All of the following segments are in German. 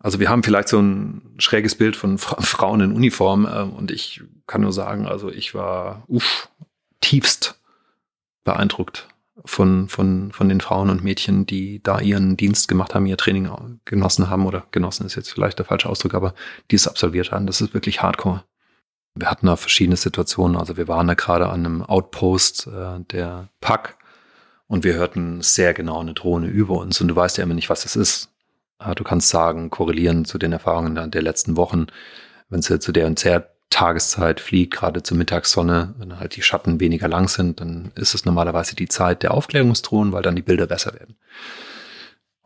Also wir haben vielleicht so ein schräges Bild von Frauen in Uniform äh, und ich kann nur sagen, also ich war uff, tiefst beeindruckt von, von, von den Frauen und Mädchen, die da ihren Dienst gemacht haben, ihr Training genossen haben oder genossen ist jetzt vielleicht der falsche Ausdruck, aber die es absolviert haben. Das ist wirklich hardcore. Wir hatten da verschiedene Situationen. Also wir waren da gerade an einem Outpost äh, der PAK und wir hörten sehr genau eine Drohne über uns und du weißt ja immer nicht, was das ist. Äh, du kannst sagen, korrelieren zu den Erfahrungen der letzten Wochen, wenn sie zu der und der Tageszeit fliegt, gerade zur Mittagssonne, wenn halt die Schatten weniger lang sind, dann ist es normalerweise die Zeit der Aufklärungsdrohnen, weil dann die Bilder besser werden.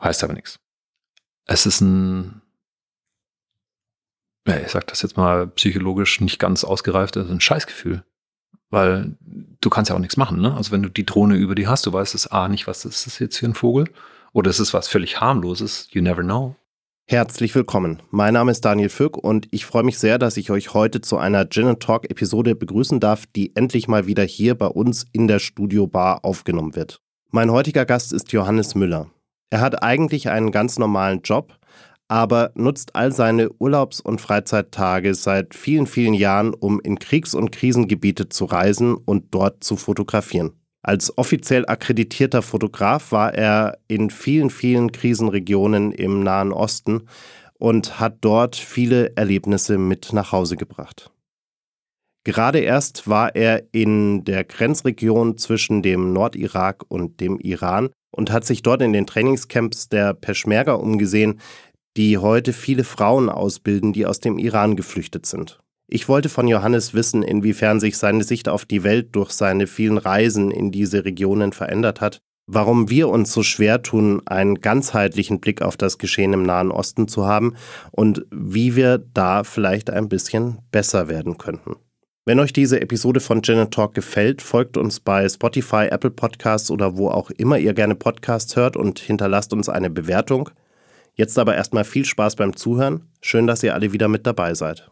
Heißt aber nichts. Es ist ein, ja, ich sag das jetzt mal psychologisch nicht ganz ausgereift, es ist ein Scheißgefühl. Weil du kannst ja auch nichts machen, ne? Also wenn du die Drohne über die hast, du weißt es A nicht, was ist das jetzt für ein Vogel? Oder ist es was völlig harmloses? You never know. Herzlich willkommen. Mein Name ist Daniel Fück und ich freue mich sehr, dass ich euch heute zu einer Gin Talk Episode begrüßen darf, die endlich mal wieder hier bei uns in der Studiobar aufgenommen wird. Mein heutiger Gast ist Johannes Müller. Er hat eigentlich einen ganz normalen Job, aber nutzt all seine Urlaubs- und Freizeittage seit vielen, vielen Jahren, um in Kriegs- und Krisengebiete zu reisen und dort zu fotografieren. Als offiziell akkreditierter Fotograf war er in vielen, vielen Krisenregionen im Nahen Osten und hat dort viele Erlebnisse mit nach Hause gebracht. Gerade erst war er in der Grenzregion zwischen dem Nordirak und dem Iran und hat sich dort in den Trainingscamps der Peschmerga umgesehen, die heute viele Frauen ausbilden, die aus dem Iran geflüchtet sind. Ich wollte von Johannes wissen, inwiefern sich seine Sicht auf die Welt durch seine vielen Reisen in diese Regionen verändert hat, warum wir uns so schwer tun, einen ganzheitlichen Blick auf das Geschehen im Nahen Osten zu haben und wie wir da vielleicht ein bisschen besser werden könnten. Wenn euch diese Episode von Gin Talk gefällt, folgt uns bei Spotify, Apple Podcasts oder wo auch immer ihr gerne Podcasts hört und hinterlasst uns eine Bewertung. Jetzt aber erstmal viel Spaß beim Zuhören. Schön, dass ihr alle wieder mit dabei seid.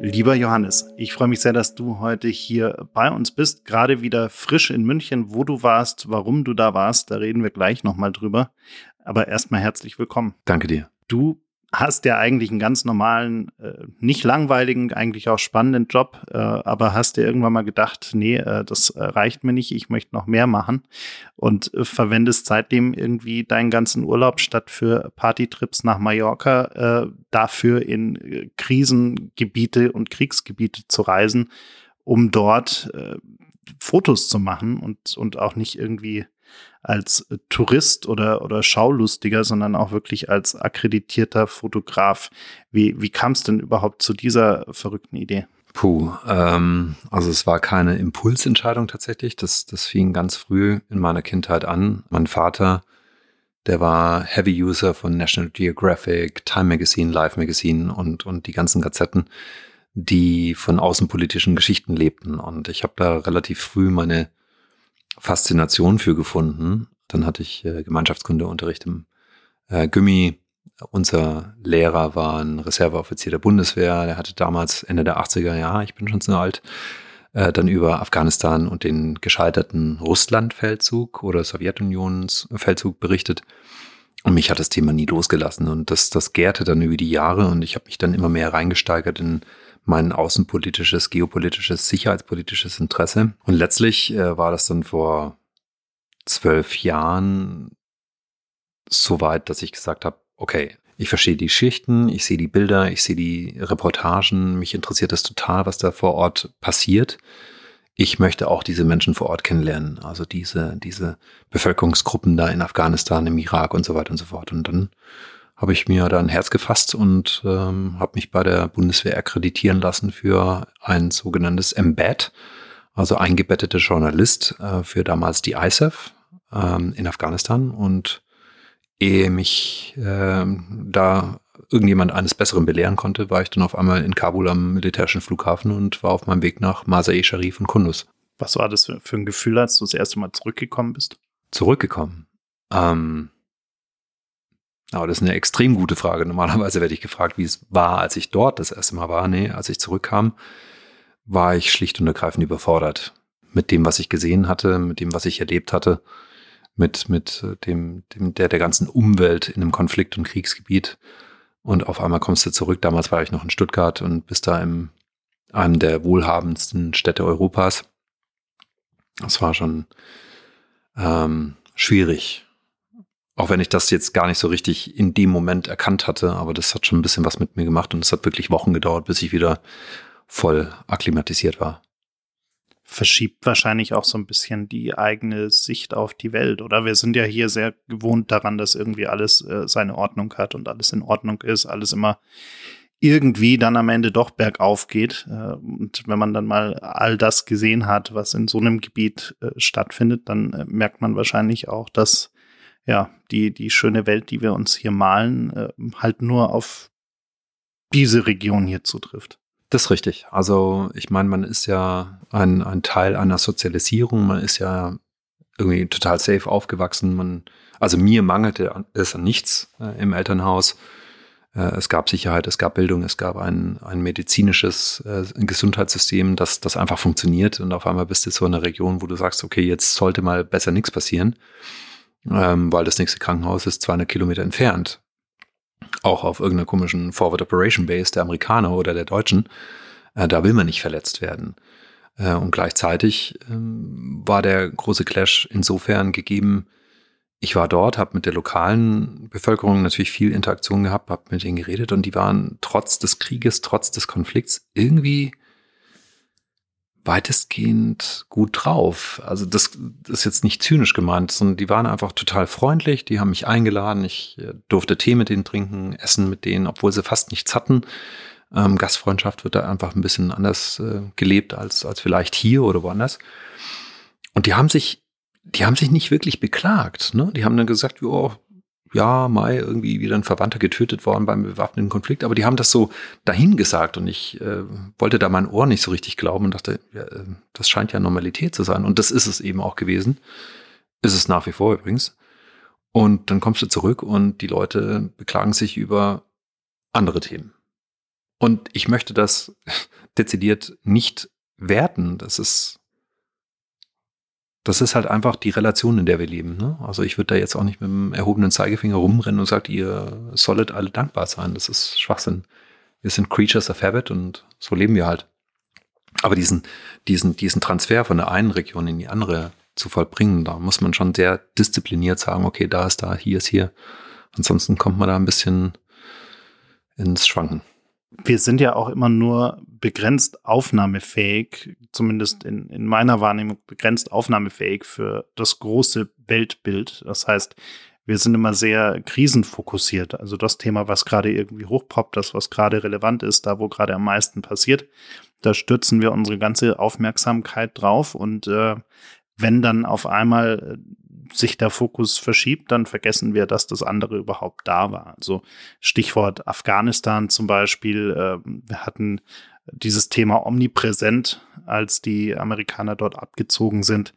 Lieber Johannes, ich freue mich sehr, dass du heute hier bei uns bist, gerade wieder frisch in München, wo du warst, warum du da warst, da reden wir gleich nochmal drüber. Aber erstmal herzlich willkommen. Danke dir. Du hast ja eigentlich einen ganz normalen, äh, nicht langweiligen, eigentlich auch spannenden Job, äh, aber hast dir irgendwann mal gedacht, nee, äh, das reicht mir nicht, ich möchte noch mehr machen und verwendest seitdem irgendwie deinen ganzen Urlaub statt für Partytrips nach Mallorca dafür in Krisengebiete und Kriegsgebiete zu reisen, um dort Fotos zu machen und, und auch nicht irgendwie als Tourist oder, oder Schaulustiger, sondern auch wirklich als akkreditierter Fotograf. Wie, wie kam es denn überhaupt zu dieser verrückten Idee? Puh, ähm, also es war keine Impulsentscheidung tatsächlich. Das, das fing ganz früh in meiner Kindheit an. Mein Vater, der war Heavy User von National Geographic, Time Magazine, Life Magazine und, und die ganzen Gazetten, die von außenpolitischen Geschichten lebten. Und ich habe da relativ früh meine Faszination für gefunden. Dann hatte ich äh, Gemeinschaftskundeunterricht im äh, Gummi. Unser Lehrer war ein Reserveoffizier der Bundeswehr. Der hatte damals Ende der 80er Jahre, ich bin schon so alt, äh, dann über Afghanistan und den gescheiterten Russlandfeldzug oder Sowjetunionsfeldzug berichtet. Und mich hat das Thema nie losgelassen. Und das, das gärte dann über die Jahre und ich habe mich dann immer mehr reingesteigert in mein außenpolitisches, geopolitisches, sicherheitspolitisches Interesse. Und letztlich äh, war das dann vor zwölf Jahren so weit, dass ich gesagt habe, okay, ich verstehe die Schichten, ich sehe die Bilder, ich sehe die Reportagen, mich interessiert das total, was da vor Ort passiert. Ich möchte auch diese Menschen vor Ort kennenlernen, also diese, diese Bevölkerungsgruppen da in Afghanistan, im Irak und so weiter und so fort. Und dann habe ich mir da ein Herz gefasst und ähm, habe mich bei der Bundeswehr akkreditieren lassen für ein sogenanntes Embed, also eingebettete Journalist äh, für damals die ISAF ähm, in Afghanistan. Und ehe mich äh, da irgendjemand eines Besseren belehren konnte, war ich dann auf einmal in Kabul am militärischen Flughafen und war auf meinem Weg nach Masai Sharif und Kunduz. Was war das für, ein Gefühl, als du das erste Mal zurückgekommen bist? Zurückgekommen? Ähm, aber das ist eine extrem gute Frage. Normalerweise werde ich gefragt, wie es war, als ich dort das erste Mal war. Nee, als ich zurückkam, war ich schlicht und ergreifend überfordert mit dem, was ich gesehen hatte, mit dem, was ich erlebt hatte, mit, mit dem, dem der, der ganzen Umwelt in einem Konflikt- und Kriegsgebiet. Und auf einmal kommst du zurück. Damals war ich noch in Stuttgart und bist da in einem der wohlhabendsten Städte Europas. Das war schon ähm, schwierig. Auch wenn ich das jetzt gar nicht so richtig in dem Moment erkannt hatte, aber das hat schon ein bisschen was mit mir gemacht und es hat wirklich Wochen gedauert, bis ich wieder voll akklimatisiert war. Verschiebt wahrscheinlich auch so ein bisschen die eigene Sicht auf die Welt, oder? Wir sind ja hier sehr gewohnt daran, dass irgendwie alles äh, seine Ordnung hat und alles in Ordnung ist, alles immer irgendwie dann am Ende doch bergauf geht. Äh, und wenn man dann mal all das gesehen hat, was in so einem Gebiet äh, stattfindet, dann äh, merkt man wahrscheinlich auch, dass ja die, die schöne Welt, die wir uns hier malen, äh, halt nur auf diese Region hier zutrifft. Das ist richtig. Also ich meine, man ist ja ein, ein Teil einer Sozialisierung, man ist ja irgendwie total safe aufgewachsen. Man, also mir mangelte es an nichts äh, im Elternhaus. Äh, es gab Sicherheit, es gab Bildung, es gab ein, ein medizinisches äh, Gesundheitssystem, das, das einfach funktioniert. Und auf einmal bist du so in einer Region, wo du sagst, okay, jetzt sollte mal besser nichts passieren, ähm, weil das nächste Krankenhaus ist 200 Kilometer entfernt auch auf irgendeiner komischen Forward Operation Base der Amerikaner oder der Deutschen, äh, da will man nicht verletzt werden. Äh, und gleichzeitig ähm, war der große Clash insofern gegeben, ich war dort, habe mit der lokalen Bevölkerung natürlich viel Interaktion gehabt, habe mit denen geredet und die waren trotz des Krieges, trotz des Konflikts irgendwie weitestgehend gut drauf. Also das, ist jetzt nicht zynisch gemeint, sondern die waren einfach total freundlich, die haben mich eingeladen, ich äh, durfte Tee mit denen trinken, essen mit denen, obwohl sie fast nichts hatten. Ähm, Gastfreundschaft wird da einfach ein bisschen anders äh, gelebt als, als vielleicht hier oder woanders. Und die haben sich, die haben sich nicht wirklich beklagt. Ne? Die haben dann gesagt, ja, ja, Mai irgendwie wieder ein Verwandter getötet worden beim bewaffneten Konflikt, aber die haben das so dahingesagt und ich äh, wollte da mein Ohr nicht so richtig glauben und dachte, ja, äh, das scheint ja Normalität zu sein und das ist es eben auch gewesen. Ist es nach wie vor übrigens. Und dann kommst du zurück und die Leute beklagen sich über andere Themen. Und ich möchte das dezidiert nicht werten. Das ist das ist halt einfach die Relation, in der wir leben. Ne? Also ich würde da jetzt auch nicht mit dem erhobenen Zeigefinger rumrennen und sagt, ihr solltet alle dankbar sein. Das ist Schwachsinn. Wir sind Creatures of Habit und so leben wir halt. Aber diesen, diesen, diesen Transfer von der einen Region in die andere zu vollbringen, da muss man schon sehr diszipliniert sagen, okay, da ist da, hier ist hier. Ansonsten kommt man da ein bisschen ins Schwanken wir sind ja auch immer nur begrenzt aufnahmefähig, zumindest in, in meiner Wahrnehmung begrenzt aufnahmefähig für das große Weltbild. Das heißt, wir sind immer sehr krisenfokussiert. Also das Thema, was gerade irgendwie hochpoppt, das, was gerade relevant ist, da, wo gerade am meisten passiert, da stürzen wir unsere ganze Aufmerksamkeit drauf. Und äh, wenn dann auf einmal sich der Fokus verschiebt, dann vergessen wir, dass das andere überhaupt da war. Also Stichwort Afghanistan zum Beispiel. Äh, wir hatten dieses Thema omnipräsent, als die Amerikaner dort abgezogen sind,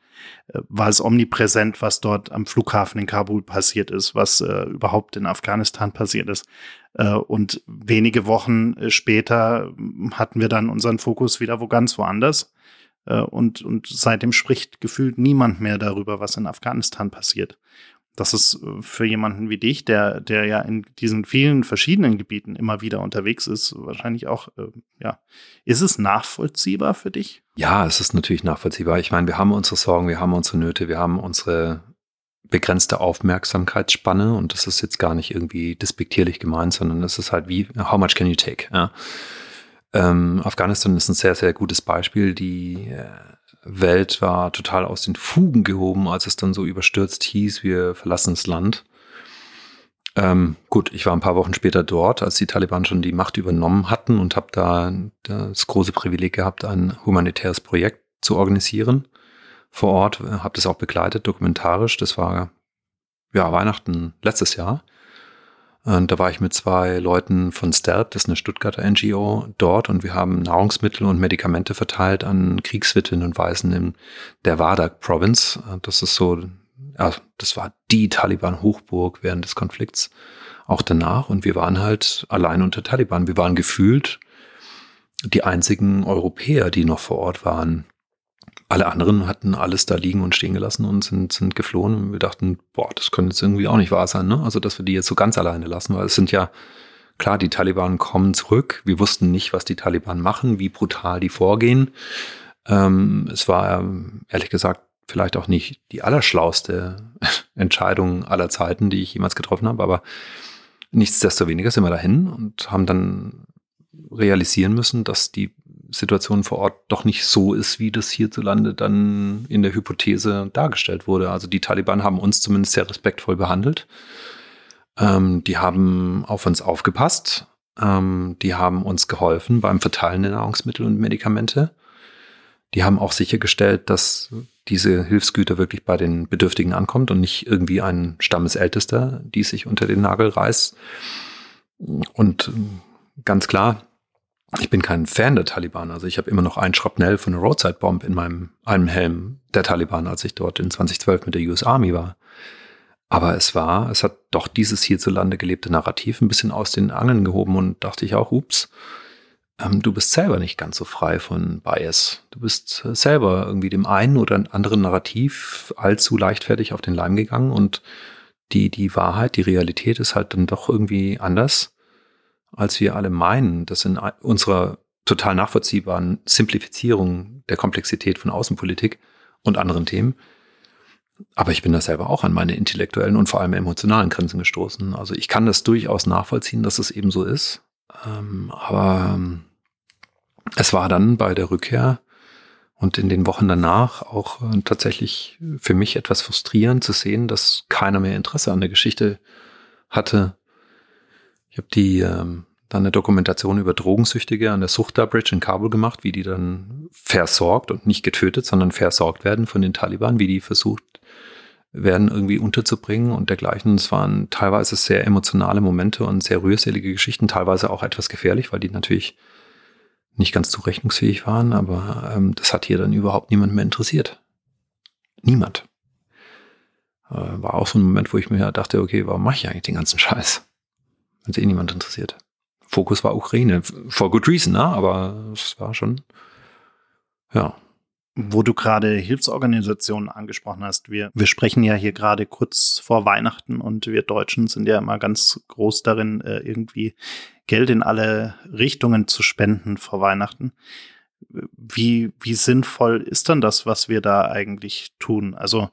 äh, war es omnipräsent, was dort am Flughafen in Kabul passiert ist, was äh, überhaupt in Afghanistan passiert ist. Äh, und wenige Wochen äh, später hatten wir dann unseren Fokus wieder wo ganz woanders. Äh, und, und seitdem spricht gefühlt niemand mehr darüber, was in Afghanistan passiert. Das ist äh, für jemanden wie dich, der, der ja in diesen vielen verschiedenen Gebieten immer wieder unterwegs ist, wahrscheinlich auch, äh, ja. Ist es nachvollziehbar für dich? Ja, es ist natürlich nachvollziehbar. Ich meine, wir haben unsere Sorgen, wir haben unsere Nöte, wir haben unsere begrenzte Aufmerksamkeitsspanne und das ist jetzt gar nicht irgendwie despektierlich gemeint, sondern es ist halt wie, how much can you take? Ja? Ähm, Afghanistan ist ein sehr, sehr gutes Beispiel. Die äh, Welt war total aus den Fugen gehoben, als es dann so überstürzt hieß, wir verlassen das Land. Ähm, gut, ich war ein paar Wochen später dort, als die Taliban schon die Macht übernommen hatten und habe da das große Privileg gehabt, ein humanitäres Projekt zu organisieren vor Ort. Habe das auch begleitet, dokumentarisch. Das war ja, Weihnachten letztes Jahr. Und da war ich mit zwei Leuten von STELP, das ist eine Stuttgarter NGO, dort und wir haben Nahrungsmittel und Medikamente verteilt an Kriegswitwen und Waisen in der Wardak Province. Das ist so, ja, das war die Taliban-Hochburg während des Konflikts, auch danach. Und wir waren halt allein unter Taliban. Wir waren gefühlt die einzigen Europäer, die noch vor Ort waren. Alle anderen hatten alles da liegen und stehen gelassen und sind, sind geflohen. Und wir dachten, boah, das könnte jetzt irgendwie auch nicht wahr sein, ne? Also, dass wir die jetzt so ganz alleine lassen, weil es sind ja, klar, die Taliban kommen zurück. Wir wussten nicht, was die Taliban machen, wie brutal die vorgehen. Ähm, es war, ehrlich gesagt, vielleicht auch nicht die allerschlauste Entscheidung aller Zeiten, die ich jemals getroffen habe, aber nichtsdestoweniger sind wir dahin und haben dann realisieren müssen, dass die Situation vor Ort doch nicht so ist, wie das hierzulande dann in der Hypothese dargestellt wurde. Also die Taliban haben uns zumindest sehr respektvoll behandelt. Ähm, die haben auf uns aufgepasst. Ähm, die haben uns geholfen beim Verteilen der Nahrungsmittel und Medikamente. Die haben auch sichergestellt, dass diese Hilfsgüter wirklich bei den Bedürftigen ankommt und nicht irgendwie ein Stammesältester, die sich unter den Nagel reißt. Und ganz klar, ich bin kein Fan der Taliban. Also ich habe immer noch ein Schrapnell von einer Roadside Bomb in meinem einem Helm der Taliban, als ich dort in 2012 mit der US Army war. Aber es war, es hat doch dieses hierzulande gelebte Narrativ ein bisschen aus den Angeln gehoben und dachte ich auch, ups, ähm, du bist selber nicht ganz so frei von Bias. Du bist äh, selber irgendwie dem einen oder anderen Narrativ allzu leichtfertig auf den Leim gegangen und die, die Wahrheit, die Realität ist halt dann doch irgendwie anders als wir alle meinen, dass in unserer total nachvollziehbaren Simplifizierung der Komplexität von Außenpolitik und anderen Themen. Aber ich bin da selber auch an meine intellektuellen und vor allem emotionalen Grenzen gestoßen. Also ich kann das durchaus nachvollziehen, dass es eben so ist. Ähm, aber ähm, es war dann bei der Rückkehr und in den Wochen danach auch äh, tatsächlich für mich etwas frustrierend zu sehen, dass keiner mehr Interesse an der Geschichte hatte, ich habe die ähm, dann eine Dokumentation über Drogensüchtige an der Suchta Bridge in Kabul gemacht, wie die dann versorgt und nicht getötet, sondern versorgt werden von den Taliban, wie die versucht werden irgendwie unterzubringen und dergleichen. Es waren teilweise sehr emotionale Momente und sehr rührselige Geschichten, teilweise auch etwas gefährlich, weil die natürlich nicht ganz zurechnungsfähig waren, aber ähm, das hat hier dann überhaupt niemand mehr interessiert. Niemand. Äh, war auch so ein Moment, wo ich mir dachte, okay, warum mache ich eigentlich den ganzen Scheiß? Wenn es eh niemand interessiert. Fokus war Ukraine. For good reason, ne? aber es war schon, ja. Wo du gerade Hilfsorganisationen angesprochen hast, wir, wir sprechen ja hier gerade kurz vor Weihnachten und wir Deutschen sind ja immer ganz groß darin, äh, irgendwie Geld in alle Richtungen zu spenden vor Weihnachten. Wie, wie sinnvoll ist dann das, was wir da eigentlich tun? Also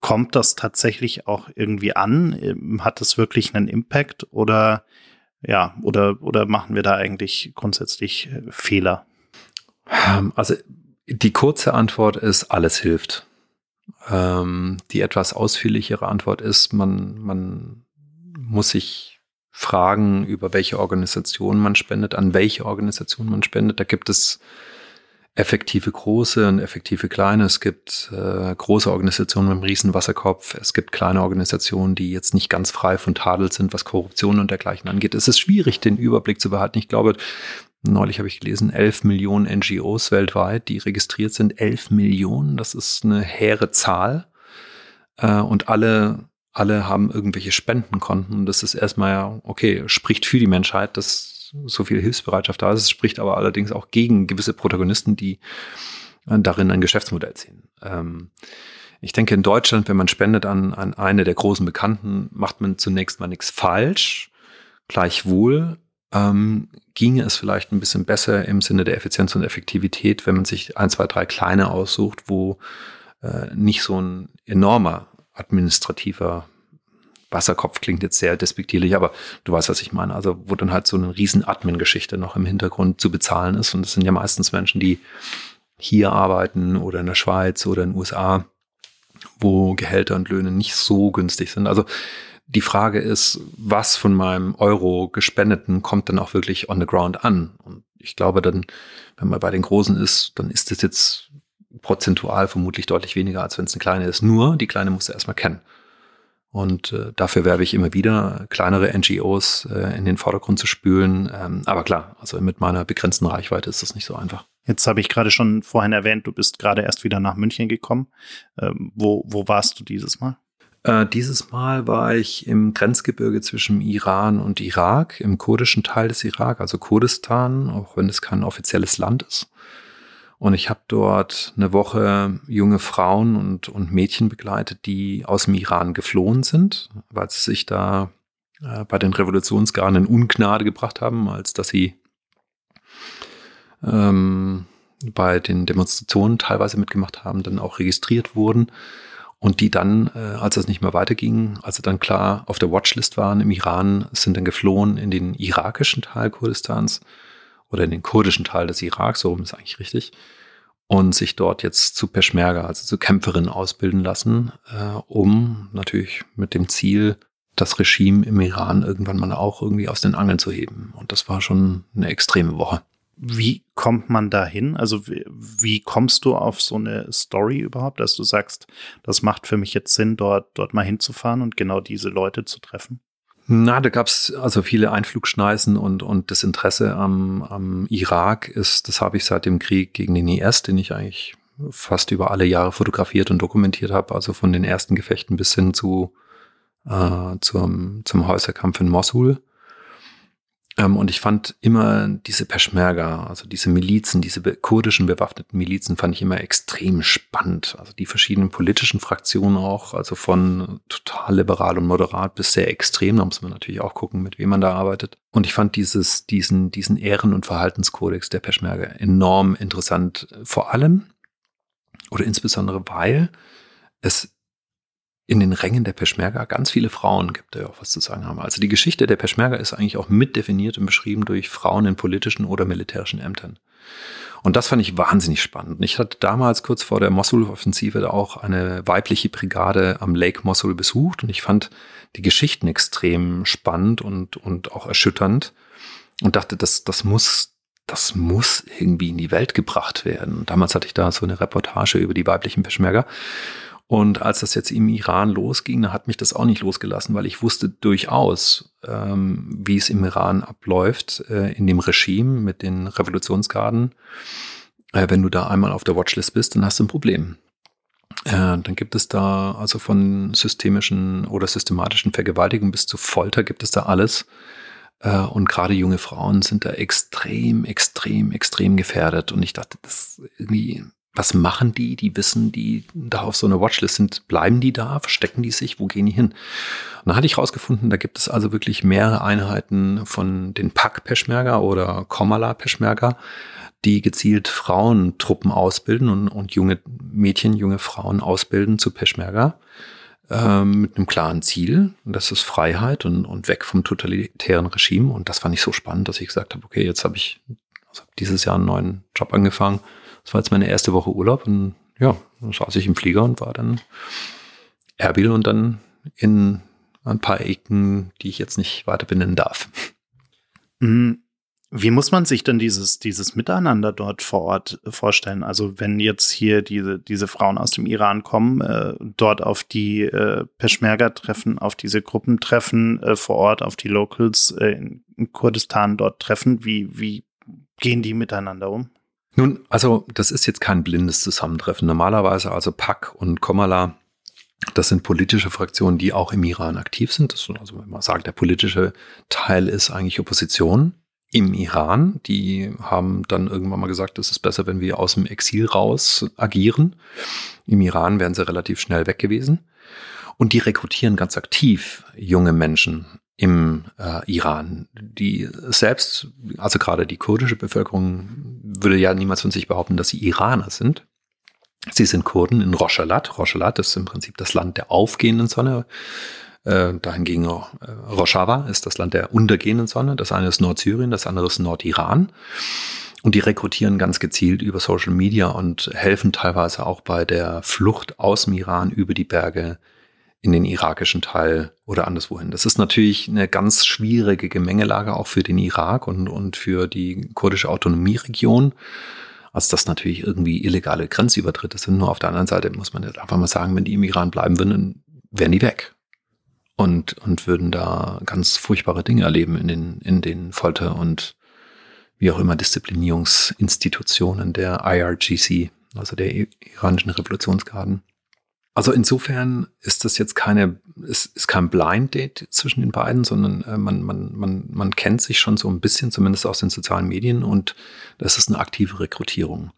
kommt das tatsächlich auch irgendwie an? Ähm, hat das wirklich einen Impact oder ja, oder, oder machen wir da eigentlich grundsätzlich äh, Fehler? Ähm, also die kurze Antwort ist, alles hilft. Ähm, die etwas ausführlichere Antwort ist, man, man muss sich fragen, über welche Organisation man spendet, an welche Organisation man spendet. Da gibt es effektive große und effektive kleine. Es gibt äh, große Organisationen mit einem riesen Wasserkopf. Es gibt kleine Organisationen, die jetzt nicht ganz frei von Tadel sind, was Korruption und dergleichen angeht. Es ist schwierig, den Überblick zu behalten. Ich glaube, neulich habe ich gelesen, 11 Millionen NGOs weltweit, die registriert sind. 11 Millionen, das ist eine hehre Zahl. Äh, und alle alle haben irgendwelche Spendenkonten. Das ist erstmal ja, okay, spricht für die Menschheit, dass so viel Hilfsbereitschaft da ist. Es spricht aber allerdings auch gegen gewisse Protagonisten, die äh, darin ein Geschäftsmodell ziehen. Ähm, ich denke, in Deutschland, wenn man spendet an, an eine der großen Bekannten, macht man zunächst mal nichts falsch. Gleichwohl ähm, ginge es vielleicht ein bisschen besser im Sinne der Effizienz und Effektivität, wenn man sich ein, zwei, drei kleine aussucht, wo äh, nicht so ein enormer administrativer Wasserkopf klingt jetzt sehr despektierlich, aber du weißt, was ich meine. Also, wo dann halt so eine riesen Admin-Geschichte noch im Hintergrund zu bezahlen ist. Und das sind ja meistens Menschen, die hier arbeiten oder in der Schweiz oder in den USA, wo Gehälter und Löhne nicht so günstig sind. Also, die Frage ist, was von meinem Euro gespendeten kommt dann auch wirklich on the ground an? Und ich glaube dann, wenn man bei den Großen ist, dann ist das jetzt prozentual vermutlich deutlich weniger, als wenn es eine kleine ist. Nur, die kleine musst du erstmal kennen. Und äh, dafür werbe ich immer wieder, kleinere NGOs äh, in den Vordergrund zu spülen. Ähm, aber klar, also mit meiner begrenzten Reichweite ist das nicht so einfach. Jetzt habe ich gerade schon vorhin erwähnt, du bist gerade erst wieder nach München gekommen. Ähm, wo, wo warst du dieses Mal? Äh, dieses Mal war ich im Grenzgebirge zwischen Iran und Irak, im kurdischen Teil des Irak, also Kurdistan, auch wenn es kein offizielles Land ist. Und ich habe dort eine Woche junge Frauen und, und Mädchen begleitet, die aus dem Iran geflohen sind, weil sie sich da äh, bei den Revolutionsgarden in Ungnade gebracht haben, als dass sie ähm, bei den Demonstrationen teilweise mitgemacht haben, dann auch registriert wurden und die dann, äh, als es nicht mehr weiterging, als sie dann klar auf der Watchlist waren im Iran, sind dann geflohen in den irakischen Teil Kurdistans oder in den kurdischen Teil des Iraks, so ist eigentlich richtig, und sich dort jetzt zu Peschmerga, also zu Kämpferinnen ausbilden lassen, äh, um natürlich mit dem Ziel, das Regime im Iran irgendwann mal auch irgendwie aus den Angeln zu heben. Und das war schon eine extreme Woche. Wie kommt man da hin? Also wie, wie, kommst du auf so eine Story überhaupt, dass du sagst, das macht für mich jetzt Sinn, dort, dort mal hinzufahren und genau diese Leute zu treffen? Na, da gab es also viele Einflugschneisen und, und das Interesse am, am Irak ist, das habe ich seit dem Krieg gegen den IS, den ich eigentlich fast über alle Jahre fotografiert und dokumentiert habe, also von den ersten Gefechten bis hin zu äh, zum, zum Häuserkampf in Mosul. Ähm, und ich fand immer diese Peschmerga, also diese Milizen, diese kurdischen bewaffneten Milizen, fand ich immer extrem spannend. Also die verschiedenen politischen Fraktionen auch, also von total liberal und moderat bis sehr extrem. Da muss man natürlich auch gucken, mit wem man da arbeitet. Und ich fand dieses, diesen, diesen Ehren- und Verhaltenskodex der Peschmerga enorm interessant. Vor allem oder insbesondere, weil es in den Rängen der Peschmerga ganz viele Frauen gibt, die auch was zu sagen haben. Also die Geschichte der Peschmerga ist eigentlich auch mitdefiniert und beschrieben durch Frauen in politischen oder militärischen Ämtern. Und das fand ich wahnsinnig spannend. Ich hatte damals kurz vor der Mosul-Offensive auch eine weibliche Brigade am Lake Mosul besucht und ich fand die Geschichten extrem spannend und, und auch erschütternd und dachte, das, das muss, das muss irgendwie in die Welt gebracht werden. Damals hatte ich da so eine Reportage über die weiblichen Peschmerga. Und als das jetzt im Iran losging, da hat mich das auch nicht losgelassen, weil ich wusste durchaus, ähm, wie es im Iran abläuft, äh, in dem Regime mit den Revolutionsgarden. Äh, wenn du da einmal auf der Watchlist bist, dann hast du ein Problem. Äh, dann gibt es da also von systemischen oder systematischen Vergewaltigungen bis zu Folter gibt es da alles. Äh, und gerade junge Frauen sind da extrem, extrem, extrem gefährdet. Und ich dachte, das irgendwie was machen die? Die wissen, die da auf so einer Watchlist sind. Bleiben die da? Verstecken die sich? Wo gehen die hin? Und dann hatte ich rausgefunden, da gibt es also wirklich mehrere Einheiten von den Pak Peschmerga oder Komala Peschmerga, die gezielt Frauentruppen ausbilden und, und junge Mädchen, junge Frauen ausbilden zu Peschmerga ähm, mit einem klaren Ziel. Und das ist Freiheit und, und weg vom totalitären Regime. Und das fand ich so spannend, dass ich gesagt habe, okay, jetzt habe ich also dieses Jahr einen neuen Job angefangen das war jetzt meine erste Woche Urlaub und ja, dann saß ich im Flieger und war dann Erbil und dann in ein paar Ecken, die ich jetzt nicht weiter benennen darf. Mhm. Wie muss man sich denn dieses, dieses Miteinander dort vor Ort vorstellen? Also wenn jetzt hier diese, diese Frauen aus dem Iran kommen, äh, dort auf die äh, Peschmerga treffen, auf diese Gruppen treffen, äh, vor Ort auf die Locals äh, in Kurdistan dort treffen, wie, wie gehen die miteinander um? Nun, also das ist jetzt kein blindes Zusammentreffen. Normalerweise also PAK und Komala, das sind politische Fraktionen, die auch im Iran aktiv sind. Das, also wenn man sagt, der politische Teil ist eigentlich Opposition im Iran. Die haben dann irgendwann mal gesagt, es ist besser, wenn wir aus dem Exil raus agieren. Im Iran wären sie relativ schnell weg gewesen. Und die rekrutieren ganz aktiv junge Menschen im äh, Iran. Die selbst, also gerade die kurdische Bevölkerung, würde ja niemals von sich behaupten, dass sie Iraner sind. Sie sind Kurden in Roshalat. Roshalat ist im Prinzip das Land der aufgehenden Sonne. Äh, dahingegen äh, Rojava ist das Land der untergehenden Sonne. Das eine ist Nordsyrien, das andere ist Nordiran. Und die rekrutieren ganz gezielt über Social Media und helfen teilweise auch bei der Flucht aus dem Iran über die Berge in den irakischen Teil oder anderswohin. Das ist natürlich eine ganz schwierige Gemengelage auch für den Irak und, und für die kurdische Autonomieregion. Also das natürlich irgendwie illegale Grenzübertritte sind. Nur auf der anderen Seite muss man jetzt einfach mal sagen, wenn die im Iran bleiben würden, wären die weg. und, und würden da ganz furchtbare Dinge erleben in den, in den Folter- und wie auch immer Disziplinierungsinstitutionen der IRGC, also der iranischen Revolutionsgarden. Also insofern ist das jetzt keine, es ist kein Blind Date zwischen den beiden, sondern äh, man, man, man, man kennt sich schon so ein bisschen, zumindest aus den sozialen Medien, und das ist eine aktive Rekrutierung.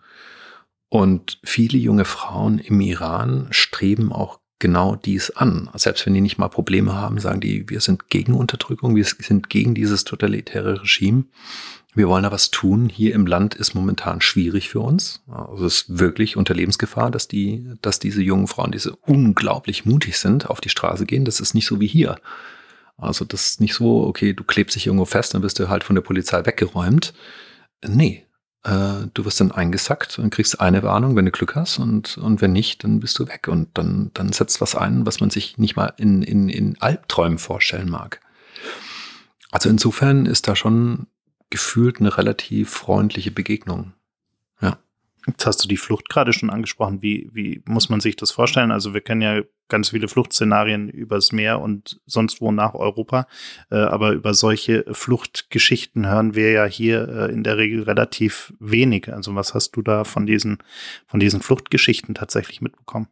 Und viele junge Frauen im Iran streben auch genau dies an. Selbst wenn die nicht mal Probleme haben, sagen die, wir sind gegen Unterdrückung, wir sind gegen dieses totalitäre Regime. Wir wollen da was tun. Hier im Land ist momentan schwierig für uns. Also es ist wirklich unter Lebensgefahr, dass die, dass diese jungen Frauen, diese unglaublich mutig sind, auf die Straße gehen. Das ist nicht so wie hier. Also das ist nicht so, okay, du klebst dich irgendwo fest, dann wirst du halt von der Polizei weggeräumt. Nee, äh, du wirst dann eingesackt und kriegst eine Warnung, wenn du Glück hast und, und wenn nicht, dann bist du weg und dann, dann setzt was ein, was man sich nicht mal in, in, in Albträumen vorstellen mag. Also insofern ist da schon gefühlt eine relativ freundliche Begegnung. Ja. Jetzt hast du die Flucht gerade schon angesprochen. Wie, wie muss man sich das vorstellen? Also wir kennen ja ganz viele Fluchtszenarien übers Meer und sonst wo nach Europa. Äh, aber über solche Fluchtgeschichten hören wir ja hier äh, in der Regel relativ wenig. Also was hast du da von diesen, von diesen Fluchtgeschichten tatsächlich mitbekommen?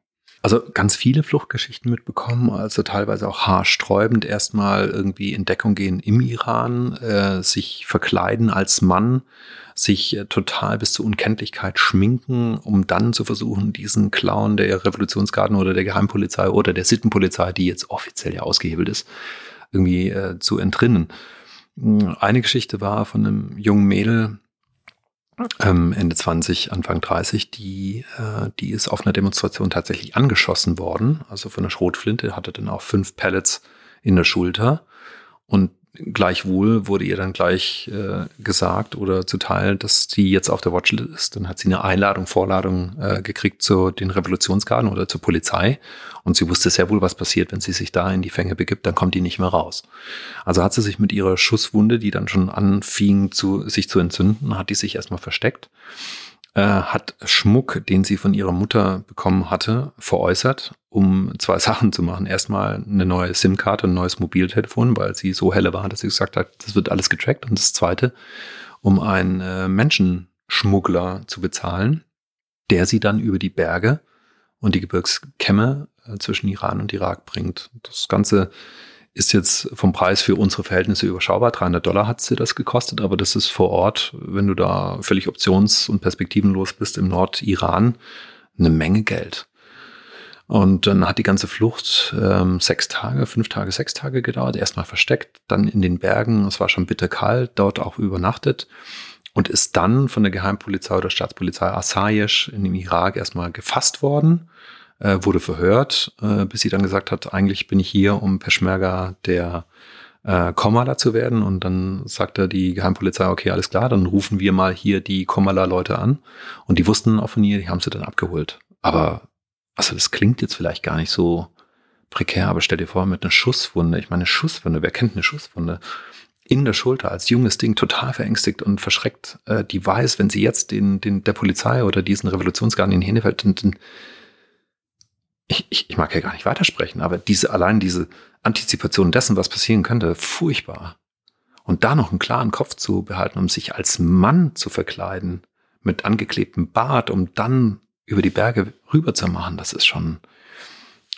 Also ganz viele Fluchtgeschichten mitbekommen, also teilweise auch haarsträubend erstmal irgendwie in Deckung gehen im Iran, äh, sich verkleiden als Mann, sich äh, total bis zur Unkenntlichkeit schminken, um dann zu versuchen, diesen Clown der Revolutionsgarden oder der Geheimpolizei oder der Sittenpolizei, die jetzt offiziell ja ausgehebelt ist, irgendwie äh, zu entrinnen. Eine Geschichte war von einem jungen Mädel, ähm, Ende 20, Anfang 30, die, äh, die ist auf einer Demonstration tatsächlich angeschossen worden, also von einer Schrotflinte, hatte dann auch fünf Pellets in der Schulter. Und Gleichwohl wurde ihr dann gleich äh, gesagt oder zuteil, dass sie jetzt auf der Watchlist ist. Dann hat sie eine Einladung, Vorladung äh, gekriegt zu den Revolutionsgarden oder zur Polizei. Und sie wusste sehr wohl, was passiert, wenn sie sich da in die Fänge begibt, dann kommt die nicht mehr raus. Also hat sie sich mit ihrer Schusswunde, die dann schon anfing, zu, sich zu entzünden, hat die sich erstmal versteckt äh, hat Schmuck, den sie von ihrer Mutter bekommen hatte, veräußert, um zwei Sachen zu machen. Erstmal eine neue SIM-Karte, ein neues Mobiltelefon, weil sie so helle war, dass sie gesagt hat, das wird alles getrackt. Und das zweite, um einen äh, Menschenschmuggler zu bezahlen, der sie dann über die Berge und die Gebirgskämme äh, zwischen Iran und Irak bringt. Das Ganze ist jetzt vom Preis für unsere Verhältnisse überschaubar. 300 Dollar hat sie das gekostet, aber das ist vor Ort, wenn du da völlig options- und perspektivenlos bist im Nordiran, eine Menge Geld. Und dann hat die ganze Flucht ähm, sechs Tage, fünf Tage, sechs Tage gedauert. Erstmal versteckt, dann in den Bergen, es war schon bitterkalt, dort auch übernachtet und ist dann von der Geheimpolizei oder Staatspolizei Asayesh in dem Irak erstmal gefasst worden äh, wurde verhört, äh, bis sie dann gesagt hat, eigentlich bin ich hier, um Peschmerga der äh, Komala zu werden. Und dann sagte die Geheimpolizei, okay, alles klar, dann rufen wir mal hier die Komala-Leute an. Und die wussten auch von ihr, die haben sie dann abgeholt. Aber, also das klingt jetzt vielleicht gar nicht so prekär, aber stell dir vor, mit einer Schusswunde, ich meine, Schusswunde, wer kennt eine Schusswunde? in der Schulter als junges Ding total verängstigt und verschreckt, äh, die weiß, wenn sie jetzt den, den der Polizei oder diesen Revolutionsgarden in die Hände fällt, dann, dann ich, ich, ich mag ja gar nicht weitersprechen, aber diese, allein diese Antizipation dessen, was passieren könnte, furchtbar. Und da noch einen klaren Kopf zu behalten, um sich als Mann zu verkleiden, mit angeklebtem Bart, um dann über die Berge rüber zu machen, das ist schon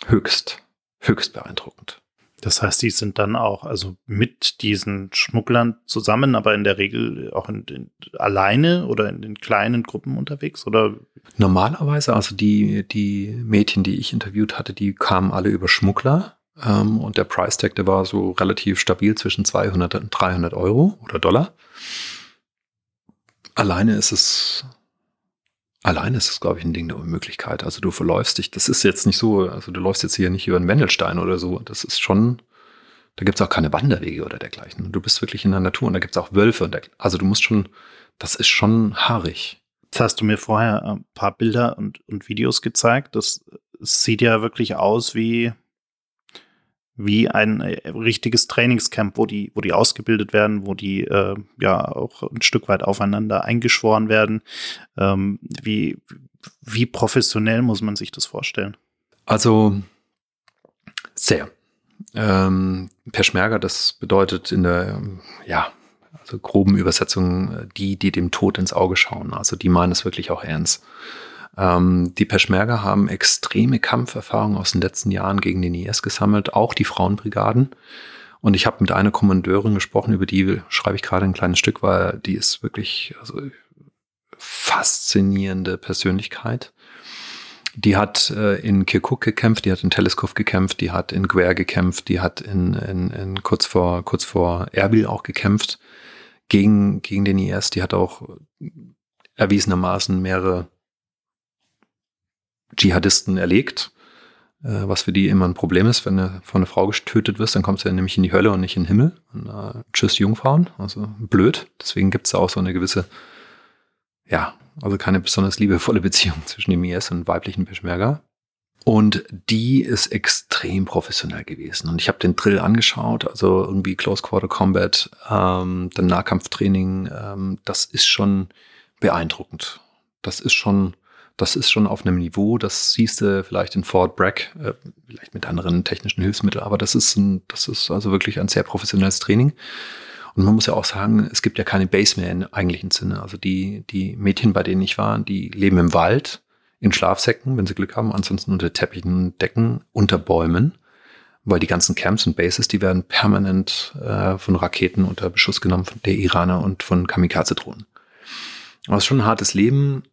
höchst, höchst beeindruckend. Das heißt, die sind dann auch also mit diesen Schmugglern zusammen, aber in der Regel auch in, in, alleine oder in den kleinen Gruppen unterwegs oder? Normalerweise, also die, die Mädchen, die ich interviewt hatte, die kamen alle über Schmuggler. Ähm, und der Price Tag, der war so relativ stabil zwischen 200 und 300 Euro oder Dollar. Alleine ist es Alleine ist es, glaube ich, ein Ding der Unmöglichkeit. Also du verläufst dich, das ist jetzt nicht so, also du läufst jetzt hier nicht über einen Wendelstein oder so. Das ist schon, da gibt es auch keine Wanderwege oder dergleichen. Du bist wirklich in der Natur und da gibt es auch Wölfe und der, also du musst schon, das ist schon haarig. Jetzt hast du mir vorher ein paar Bilder und, und Videos gezeigt. Das sieht ja wirklich aus wie, wie ein äh, richtiges Trainingscamp, wo die, wo die ausgebildet werden, wo die äh, ja auch ein Stück weit aufeinander eingeschworen werden. Ähm, wie, wie professionell muss man sich das vorstellen? Also sehr. Ähm, Peschmerga, das bedeutet in der, ja, also groben Übersetzung, die, die dem Tod ins Auge schauen. Also die meinen es wirklich auch ernst. Ähm, die Peschmerga haben extreme Kampferfahrungen aus den letzten Jahren gegen den IS gesammelt, auch die Frauenbrigaden. Und ich habe mit einer Kommandeurin gesprochen, über die schreibe ich gerade ein kleines Stück, weil die ist wirklich also, faszinierende Persönlichkeit. Die hat äh, in Kirkuk gekämpft, die hat in Teleskop gekämpft, die hat in Guer gekämpft, die hat in, in, in kurz vor kurz vor Erbil auch gekämpft gegen gegen den IS. Die hat auch erwiesenermaßen mehrere Dschihadisten erlegt, äh, was für die immer ein Problem ist, wenn du von einer Frau getötet wirst, dann kommst du ja nämlich in die Hölle und nicht in den Himmel. Und, äh, tschüss Jungfrauen, also blöd. Deswegen gibt es auch so eine gewisse, ja, also keine besonders liebevolle Beziehung zwischen dem IS und weiblichen Peschmerga. Und die ist extrem professionell gewesen. Und ich habe den Drill angeschaut, also irgendwie Close Quarter Combat, ähm, dann Nahkampftraining, ähm, das ist schon beeindruckend. Das ist schon das ist schon auf einem Niveau, das siehst du vielleicht in Fort Bragg, äh, vielleicht mit anderen technischen Hilfsmitteln, aber das ist, ein, das ist also wirklich ein sehr professionelles Training. Und man muss ja auch sagen, es gibt ja keine Base mehr im eigentlichen Sinne. Also die, die Mädchen, bei denen ich war, die leben im Wald, in Schlafsäcken, wenn sie Glück haben, ansonsten unter Teppichen und Decken, unter Bäumen, weil die ganzen Camps und Bases, die werden permanent äh, von Raketen unter Beschuss genommen, von der Iraner und von Kamikaze-Drohnen. Aber es ist schon ein hartes Leben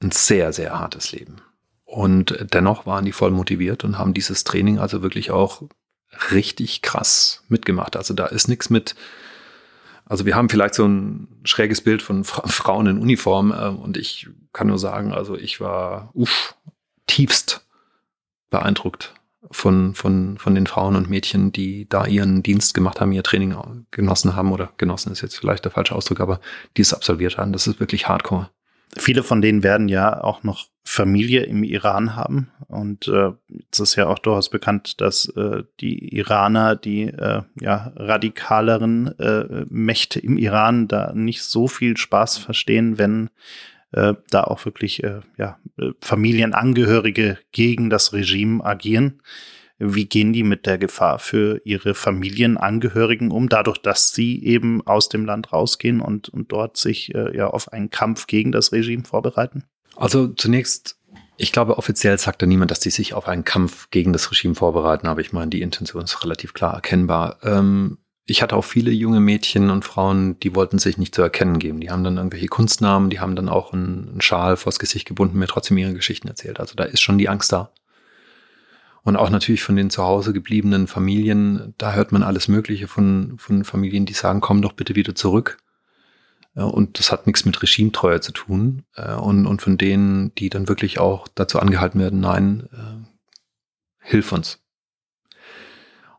ein sehr, sehr hartes Leben. Und dennoch waren die voll motiviert und haben dieses Training also wirklich auch richtig krass mitgemacht. Also da ist nichts mit, also wir haben vielleicht so ein schräges Bild von Frauen in Uniform äh, und ich kann nur sagen, also ich war uff, tiefst beeindruckt von, von, von den Frauen und Mädchen, die da ihren Dienst gemacht haben, ihr Training genossen haben oder genossen ist jetzt vielleicht der falsche Ausdruck, aber die es absolviert haben. Das ist wirklich hardcore. Viele von denen werden ja auch noch Familie im Iran haben. Und äh, es ist ja auch durchaus bekannt, dass äh, die Iraner, die äh, ja, radikaleren äh, Mächte im Iran da nicht so viel Spaß verstehen, wenn äh, da auch wirklich äh, ja, äh, Familienangehörige gegen das Regime agieren. Wie gehen die mit der Gefahr für ihre Familienangehörigen um, dadurch, dass sie eben aus dem Land rausgehen und, und dort sich äh, ja auf einen Kampf gegen das Regime vorbereiten? Also zunächst, ich glaube, offiziell sagt da niemand, dass die sich auf einen Kampf gegen das Regime vorbereiten, aber ich meine, die Intention ist relativ klar erkennbar. Ähm, ich hatte auch viele junge Mädchen und Frauen, die wollten sich nicht zu erkennen geben. Die haben dann irgendwelche Kunstnamen, die haben dann auch einen Schal vors Gesicht gebunden, mir trotzdem ihre Geschichten erzählt. Also da ist schon die Angst da. Und auch natürlich von den zu Hause gebliebenen Familien, da hört man alles Mögliche von, von Familien, die sagen, komm doch bitte wieder zurück. Und das hat nichts mit Regimetreue zu tun. Äh, und, und von denen, die dann wirklich auch dazu angehalten werden, nein, äh, hilf uns.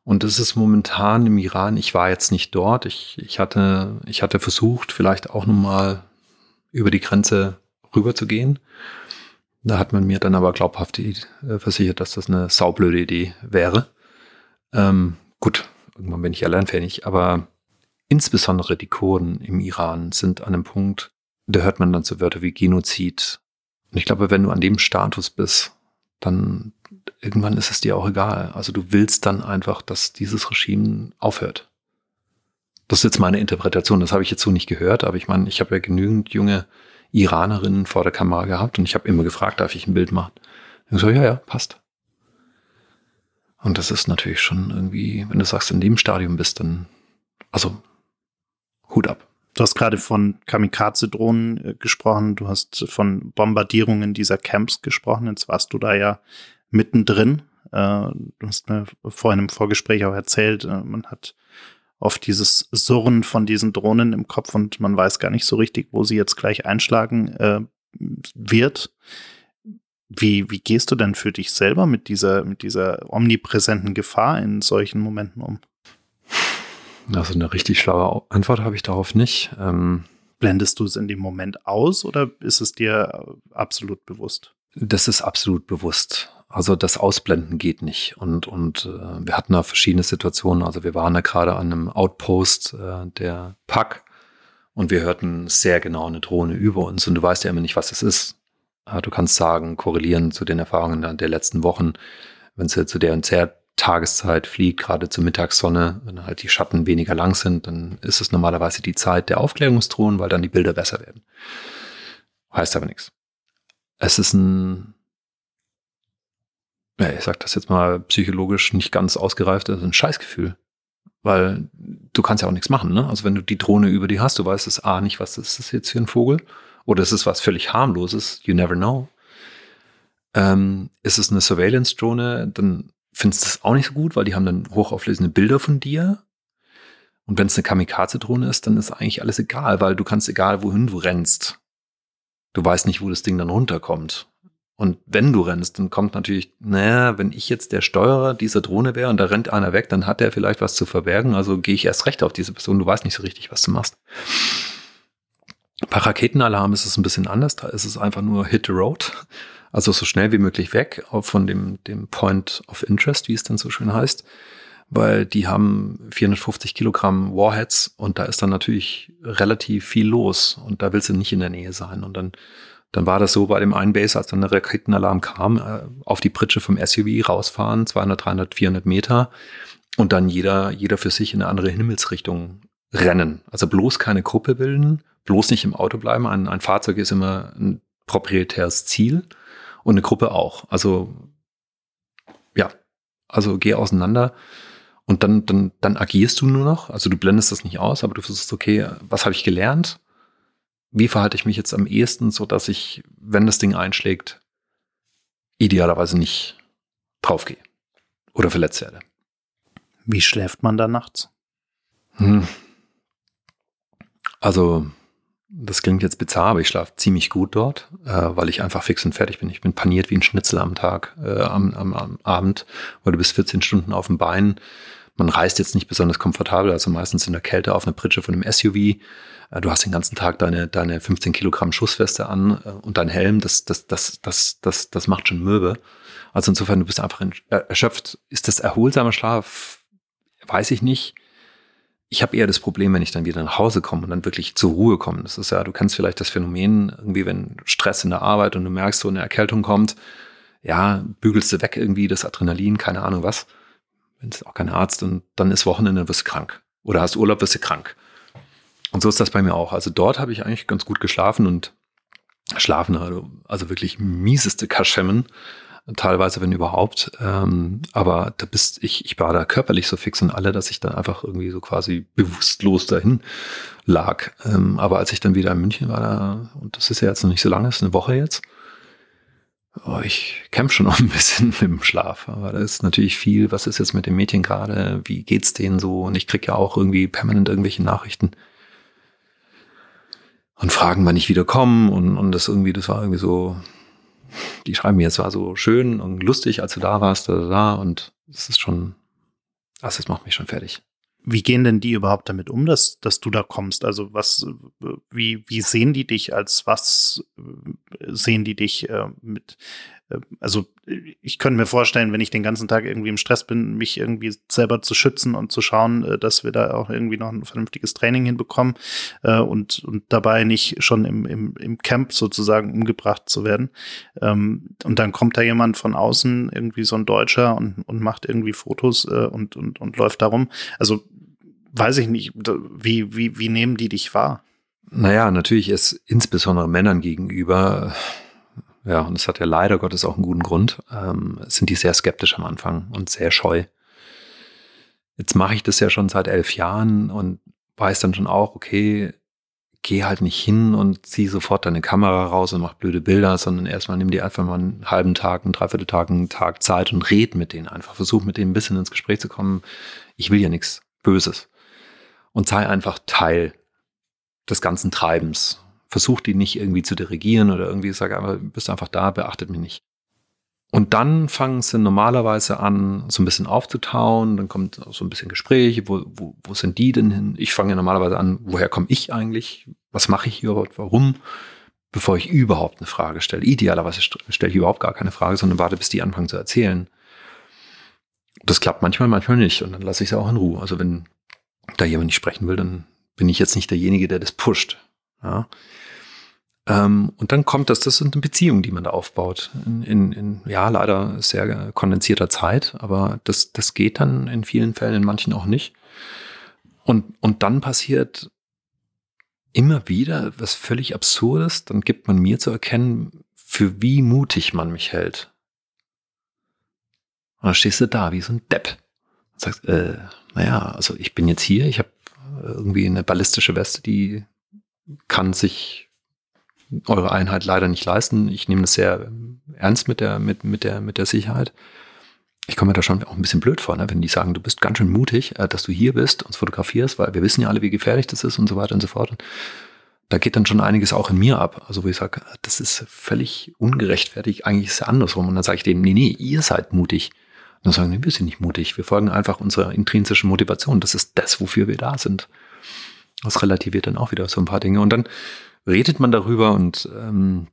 Und das ist momentan im Iran, ich war jetzt nicht dort, ich, ich, hatte, ich hatte versucht, vielleicht auch nochmal über die Grenze rüber zu gehen. Da hat man mir dann aber glaubhaft äh, versichert, dass das eine saublöde Idee wäre. Ähm, gut, irgendwann bin ich alleinfähig, aber insbesondere die Kurden im Iran sind an einem Punkt, da hört man dann so Wörter wie Genozid. Und ich glaube, wenn du an dem Status bist, dann irgendwann ist es dir auch egal. Also du willst dann einfach, dass dieses Regime aufhört. Das ist jetzt meine Interpretation, das habe ich jetzt so nicht gehört, aber ich meine, ich habe ja genügend junge Iranerinnen vor der Kamera gehabt und ich habe immer gefragt, darf ich ein Bild machen? Und so, ja, ja, passt. Und das ist natürlich schon irgendwie, wenn du sagst, in dem Stadium bist, dann, also Hut ab. Du hast gerade von Kamikaze-Drohnen äh, gesprochen, du hast von Bombardierungen dieser Camps gesprochen, jetzt warst du da ja mittendrin. Äh, du hast mir vorhin im Vorgespräch auch erzählt, äh, man hat oft dieses Surren von diesen Drohnen im Kopf und man weiß gar nicht so richtig, wo sie jetzt gleich einschlagen äh, wird. Wie, wie gehst du denn für dich selber mit dieser, mit dieser omnipräsenten Gefahr in solchen Momenten um? Also eine richtig schlaue Antwort habe ich darauf nicht. Ähm, Blendest du es in dem Moment aus oder ist es dir absolut bewusst? Das ist absolut bewusst. Also das Ausblenden geht nicht. Und, und äh, wir hatten da verschiedene Situationen. Also wir waren da gerade an einem Outpost äh, der Pack und wir hörten sehr genau eine Drohne über uns. Und du weißt ja immer nicht, was es ist. Äh, du kannst sagen, korrelieren zu den Erfahrungen der, letzten Wochen, wenn sie zu der und der, Tageszeit fliegt, gerade zur Mittagssonne, wenn halt die Schatten weniger lang sind, dann ist es normalerweise die Zeit der Aufklärungsdrohnen, weil dann die Bilder besser werden. Heißt aber nichts. Es ist ein, ich sag das jetzt mal psychologisch nicht ganz ausgereift, es ist ein Scheißgefühl. Weil du kannst ja auch nichts machen, ne? Also wenn du die Drohne über die hast, du weißt es A nicht, was ist das jetzt für ein Vogel? Oder ist es was völlig harmloses? You never know. Ähm, ist es eine Surveillance-Drohne, dann findest du das auch nicht so gut, weil die haben dann hochauflösende Bilder von dir. Und wenn es eine Kamikaze-Drohne ist, dann ist eigentlich alles egal, weil du kannst egal wohin du rennst. Du weißt nicht, wo das Ding dann runterkommt. Und wenn du rennst, dann kommt natürlich, naja, wenn ich jetzt der Steuerer dieser Drohne wäre und da rennt einer weg, dann hat der vielleicht was zu verbergen. Also gehe ich erst recht auf diese Person. Du weißt nicht so richtig, was du machst. Bei Raketenalarm ist es ein bisschen anders. Da ist es einfach nur Hit the Road. Also so schnell wie möglich weg von dem, dem Point of Interest, wie es dann so schön heißt. Weil die haben 450 Kilogramm Warheads und da ist dann natürlich relativ viel los und da willst du nicht in der Nähe sein. Und dann, dann war das so bei dem einen Base, als dann der Raketenalarm kam, äh, auf die Pritsche vom SUV rausfahren, 200, 300, 400 Meter und dann jeder, jeder für sich in eine andere Himmelsrichtung rennen. Also bloß keine Gruppe bilden, bloß nicht im Auto bleiben. Ein, ein Fahrzeug ist immer ein proprietäres Ziel und eine Gruppe auch. Also ja, also geh auseinander und dann, dann, dann agierst du nur noch. Also du blendest das nicht aus, aber du versuchst, okay, was habe ich gelernt? Wie verhalte ich mich jetzt am ehesten, so dass ich, wenn das Ding einschlägt, idealerweise nicht draufgehe oder verletzt werde. Wie schläft man da nachts? Hm. Also das klingt jetzt bizarr, aber ich schlafe ziemlich gut dort, äh, weil ich einfach fix und fertig bin. Ich bin paniert wie ein Schnitzel am Tag, äh, am, am, am Abend, weil du bist 14 Stunden auf dem Bein. Man reist jetzt nicht besonders komfortabel, also meistens in der Kälte auf einer Pritsche von einem SUV. Äh, du hast den ganzen Tag deine, deine 15 Kilogramm Schussweste an äh, und dein Helm, das, das, das, das, das, das macht schon Möbe. Also insofern, du bist einfach äh, erschöpft. Ist das erholsamer Schlaf? Weiß ich nicht ich habe eher das Problem, wenn ich dann wieder nach Hause komme und dann wirklich zur Ruhe komme. Das ist ja, du kennst vielleicht das Phänomen, irgendwie, wenn Stress in der Arbeit und du merkst, so eine Erkältung kommt, ja, bügelst du weg irgendwie das Adrenalin, keine Ahnung was. Wenn es auch kein Arzt und dann ist Wochenende, wirst du krank. Oder hast Urlaub, wirst du krank. Und so ist das bei mir auch. Also dort habe ich eigentlich ganz gut geschlafen und schlafen, also, also wirklich mieseste Kaschemmen teilweise, wenn überhaupt. Ähm, aber da bist ich, ich war da körperlich so fix und alle, dass ich dann einfach irgendwie so quasi bewusstlos dahin lag. Ähm, aber als ich dann wieder in München war, da, und das ist ja jetzt noch nicht so lange, ist eine Woche jetzt, oh, ich kämpfe schon noch ein bisschen mit dem Schlaf. Aber da ist natürlich viel, was ist jetzt mit den Mädchen gerade, wie geht's denen so? Und ich krieg ja auch irgendwie permanent irgendwelche Nachrichten und fragen, wann ich wieder komme. Und, und das irgendwie, das war irgendwie so, die schreiben mir, es war so schön und lustig, als du da warst, da, da, da und das ist schon, also das macht mich schon fertig. Wie gehen denn die überhaupt damit um, dass, dass du da kommst? Also was, wie, wie sehen die dich als was sehen die dich äh, mit, äh, also ich könnte mir vorstellen, wenn ich den ganzen Tag irgendwie im Stress bin, mich irgendwie selber zu schützen und zu schauen, äh, dass wir da auch irgendwie noch ein vernünftiges Training hinbekommen äh, und, und dabei nicht schon im, im, im Camp sozusagen umgebracht zu werden. Ähm, und dann kommt da jemand von außen, irgendwie so ein Deutscher und, und macht irgendwie Fotos und, und, und läuft darum. Also weiß ich nicht, wie, wie, wie nehmen die dich wahr? Naja, natürlich ist insbesondere Männern gegenüber ja, und es hat ja leider Gottes auch einen guten Grund, ähm, sind die sehr skeptisch am Anfang und sehr scheu. Jetzt mache ich das ja schon seit elf Jahren und weiß dann schon auch, okay, geh halt nicht hin und zieh sofort deine Kamera raus und mach blöde Bilder, sondern erstmal nimm dir einfach mal einen halben Tag, einen Dreivierteltag, einen Tag Zeit und red mit denen einfach. Versuch mit denen ein bisschen ins Gespräch zu kommen. Ich will ja nichts Böses. Und sei einfach Teil des ganzen Treibens versucht die nicht irgendwie zu dirigieren oder irgendwie sage aber bist einfach da, beachtet mich nicht. Und dann fangen sie normalerweise an, so ein bisschen aufzutauen, dann kommt so ein bisschen Gespräch, wo, wo, wo sind die denn hin? Ich fange normalerweise an, woher komme ich eigentlich? Was mache ich hier überhaupt? Warum? Bevor ich überhaupt eine Frage stelle. Idealerweise stelle ich überhaupt gar keine Frage, sondern warte, bis die anfangen zu erzählen. Das klappt manchmal, manchmal nicht. Und dann lasse ich sie auch in Ruhe. Also wenn da jemand nicht sprechen will, dann bin ich jetzt nicht derjenige, der das pusht. Ja. Ähm, und dann kommt das, das sind eine Beziehung, die man da aufbaut. In, in, in, ja, leider sehr kondensierter Zeit, aber das, das geht dann in vielen Fällen, in manchen auch nicht. Und, und dann passiert immer wieder was völlig Absurdes. Dann gibt man mir zu erkennen, für wie mutig man mich hält. Und dann stehst du da wie so ein Depp und sagst, äh, naja, also ich bin jetzt hier, ich habe irgendwie eine ballistische Weste, die kann sich eure Einheit leider nicht leisten. Ich nehme das sehr ernst mit der, mit, mit der, mit der Sicherheit. Ich komme mir da schon auch ein bisschen blöd vor, ne? wenn die sagen, du bist ganz schön mutig, äh, dass du hier bist, uns fotografierst, weil wir wissen ja alle, wie gefährlich das ist und so weiter und so fort. Und da geht dann schon einiges auch in mir ab. Also wo ich sage, das ist völlig ungerechtfertigt, eigentlich ist es andersrum. Und dann sage ich dem, nee, nee, ihr seid mutig. Und dann sagen, nee, wir sind nicht mutig. Wir folgen einfach unserer intrinsischen Motivation. Das ist das, wofür wir da sind. Das relativiert dann auch wieder so ein paar Dinge. Und dann redet man darüber und ähm,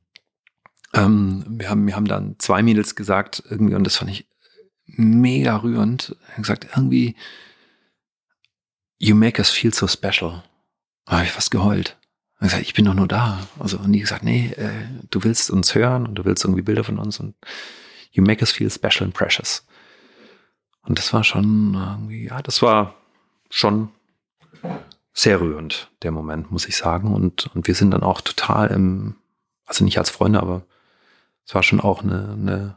ähm, wir, haben, wir haben dann zwei Mädels gesagt, irgendwie, und das fand ich mega rührend. Gesagt, irgendwie, you make us feel so special. Da habe ich fast geheult. Hat gesagt, ich bin doch nur da. Also, und die gesagt, nee, äh, du willst uns hören und du willst irgendwie Bilder von uns und you make us feel special and precious. Und das war schon irgendwie, ja, das war schon sehr rührend, der Moment, muss ich sagen. Und, und wir sind dann auch total im, also nicht als Freunde, aber es war schon auch eine, eine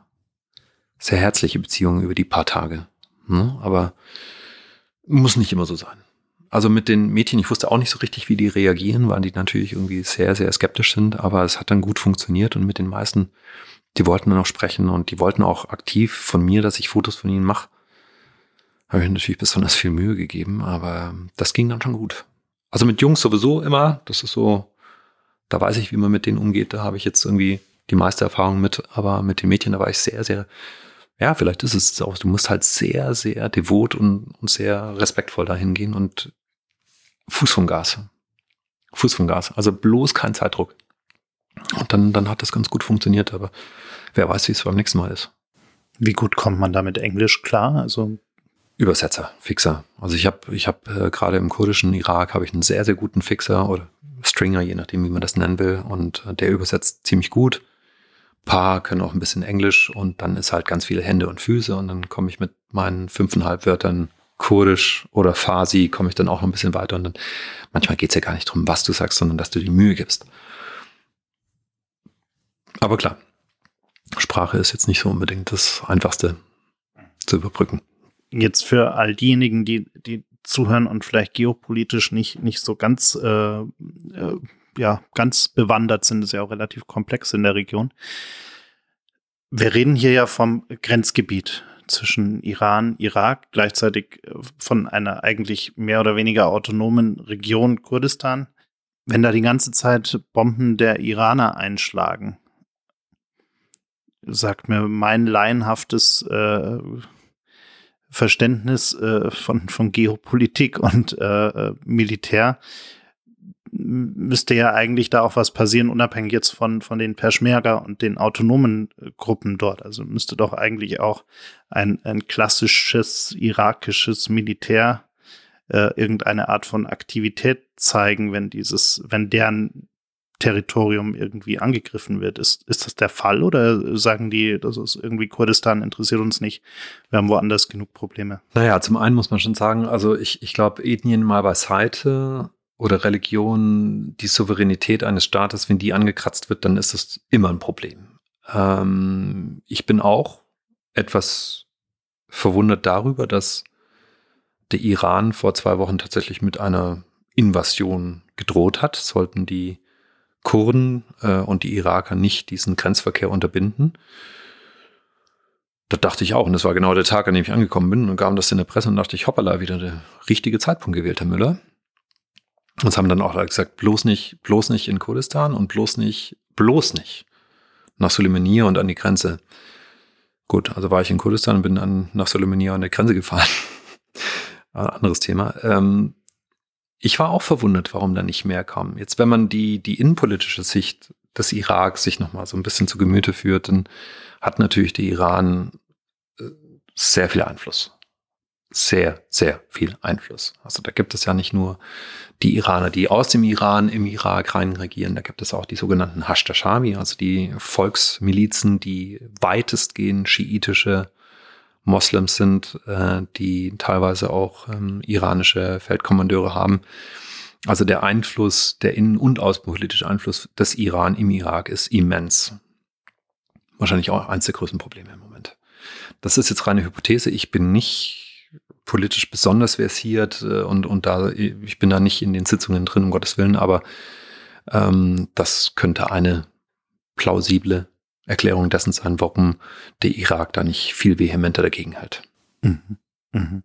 sehr herzliche Beziehung über die paar Tage. Ne? Aber muss nicht immer so sein. Also mit den Mädchen, ich wusste auch nicht so richtig, wie die reagieren, weil die natürlich irgendwie sehr, sehr skeptisch sind, aber es hat dann gut funktioniert und mit den meisten, die wollten dann auch sprechen und die wollten auch aktiv von mir, dass ich Fotos von ihnen mache. Habe ich natürlich besonders viel Mühe gegeben, aber das ging dann schon gut. Also mit Jungs sowieso immer, das ist so, da weiß ich, wie man mit denen umgeht, da habe ich jetzt irgendwie die meiste Erfahrung mit, aber mit den Mädchen, da war ich sehr, sehr ja, vielleicht ist es auch, du musst halt sehr, sehr devot und, und sehr respektvoll dahin gehen und Fuß vom Gas. Fuß vom Gas. Also bloß kein Zeitdruck. Und dann, dann hat das ganz gut funktioniert, aber wer weiß, wie es beim nächsten Mal ist. Wie gut kommt man da mit Englisch klar? Also Übersetzer, Fixer. Also ich habe ich hab, äh, gerade im kurdischen Irak habe ich einen sehr, sehr guten Fixer oder Stringer, je nachdem, wie man das nennen will. Und äh, der übersetzt ziemlich gut paar können auch ein bisschen Englisch und dann ist halt ganz viele Hände und Füße und dann komme ich mit meinen fünfeinhalb Wörtern Kurdisch oder Farsi, komme ich dann auch noch ein bisschen weiter und dann manchmal geht es ja gar nicht darum, was du sagst, sondern dass du die Mühe gibst. Aber klar, Sprache ist jetzt nicht so unbedingt das Einfachste zu überbrücken. Jetzt für all diejenigen, die, die zuhören und vielleicht geopolitisch nicht, nicht so ganz äh, äh ja ganz bewandert sind, ist ja auch relativ komplex in der Region. Wir reden hier ja vom Grenzgebiet zwischen Iran, Irak, gleichzeitig äh, von einer eigentlich mehr oder weniger autonomen Region Kurdistan. Wenn da die ganze Zeit Bomben der Iraner einschlagen, sagt mir mein laienhaftes äh, Verständnis äh, von, von Geopolitik und äh, äh Militär, müsste ja eigentlich da auch was passieren, unabhängig jetzt von, von den Peschmerga und den autonomen äh, Gruppen dort. Also müsste doch eigentlich auch ein, ein klassisches irakisches Militär äh, irgendeine Art von Aktivität zeigen, wenn dieses, wenn deren Territorium irgendwie angegriffen wird. Ist, ist das der Fall oder sagen die, das ist irgendwie Kurdistan interessiert uns nicht, wir haben woanders genug Probleme? Naja, zum einen muss man schon sagen, also ich, ich glaube, Ethnien mal beiseite, oder Religion, die Souveränität eines Staates, wenn die angekratzt wird, dann ist das immer ein Problem. Ähm, ich bin auch etwas verwundert darüber, dass der Iran vor zwei Wochen tatsächlich mit einer Invasion gedroht hat. Sollten die Kurden äh, und die Iraker nicht diesen Grenzverkehr unterbinden. Da dachte ich auch, und das war genau der Tag, an dem ich angekommen bin, und kam das in der Presse und dachte ich, hoppala, wieder der richtige Zeitpunkt gewählt, Herr Müller. Das haben dann auch gesagt, bloß nicht, bloß nicht in Kurdistan und bloß nicht, bloß nicht nach Suleimania und an die Grenze. Gut, also war ich in Kurdistan und bin dann nach Suleimania an der Grenze gefahren. anderes Thema. Ähm, ich war auch verwundert, warum da nicht mehr kam. Jetzt, wenn man die, die innenpolitische Sicht des Irak sich nochmal so ein bisschen zu Gemüte führt, dann hat natürlich der Iran äh, sehr viel Einfluss. sehr, sehr viel Einfluss. Also da gibt es ja nicht nur die Iraner, die aus dem Iran im Irak rein regieren, da gibt es auch die sogenannten Hashtashami, also die Volksmilizen, die weitestgehend schiitische Moslems sind, äh, die teilweise auch ähm, iranische Feldkommandeure haben. Also der Einfluss, der innen- und außenpolitische Einfluss des Iran im Irak ist immens. Wahrscheinlich auch eins der größten Probleme im Moment. Das ist jetzt reine Hypothese. Ich bin nicht politisch besonders versiert äh, und, und da, ich bin da nicht in den Sitzungen drin, um Gottes Willen, aber ähm, das könnte eine plausible Erklärung dessen sein, warum der Irak da nicht viel vehementer dagegen hält. Mhm. Mhm.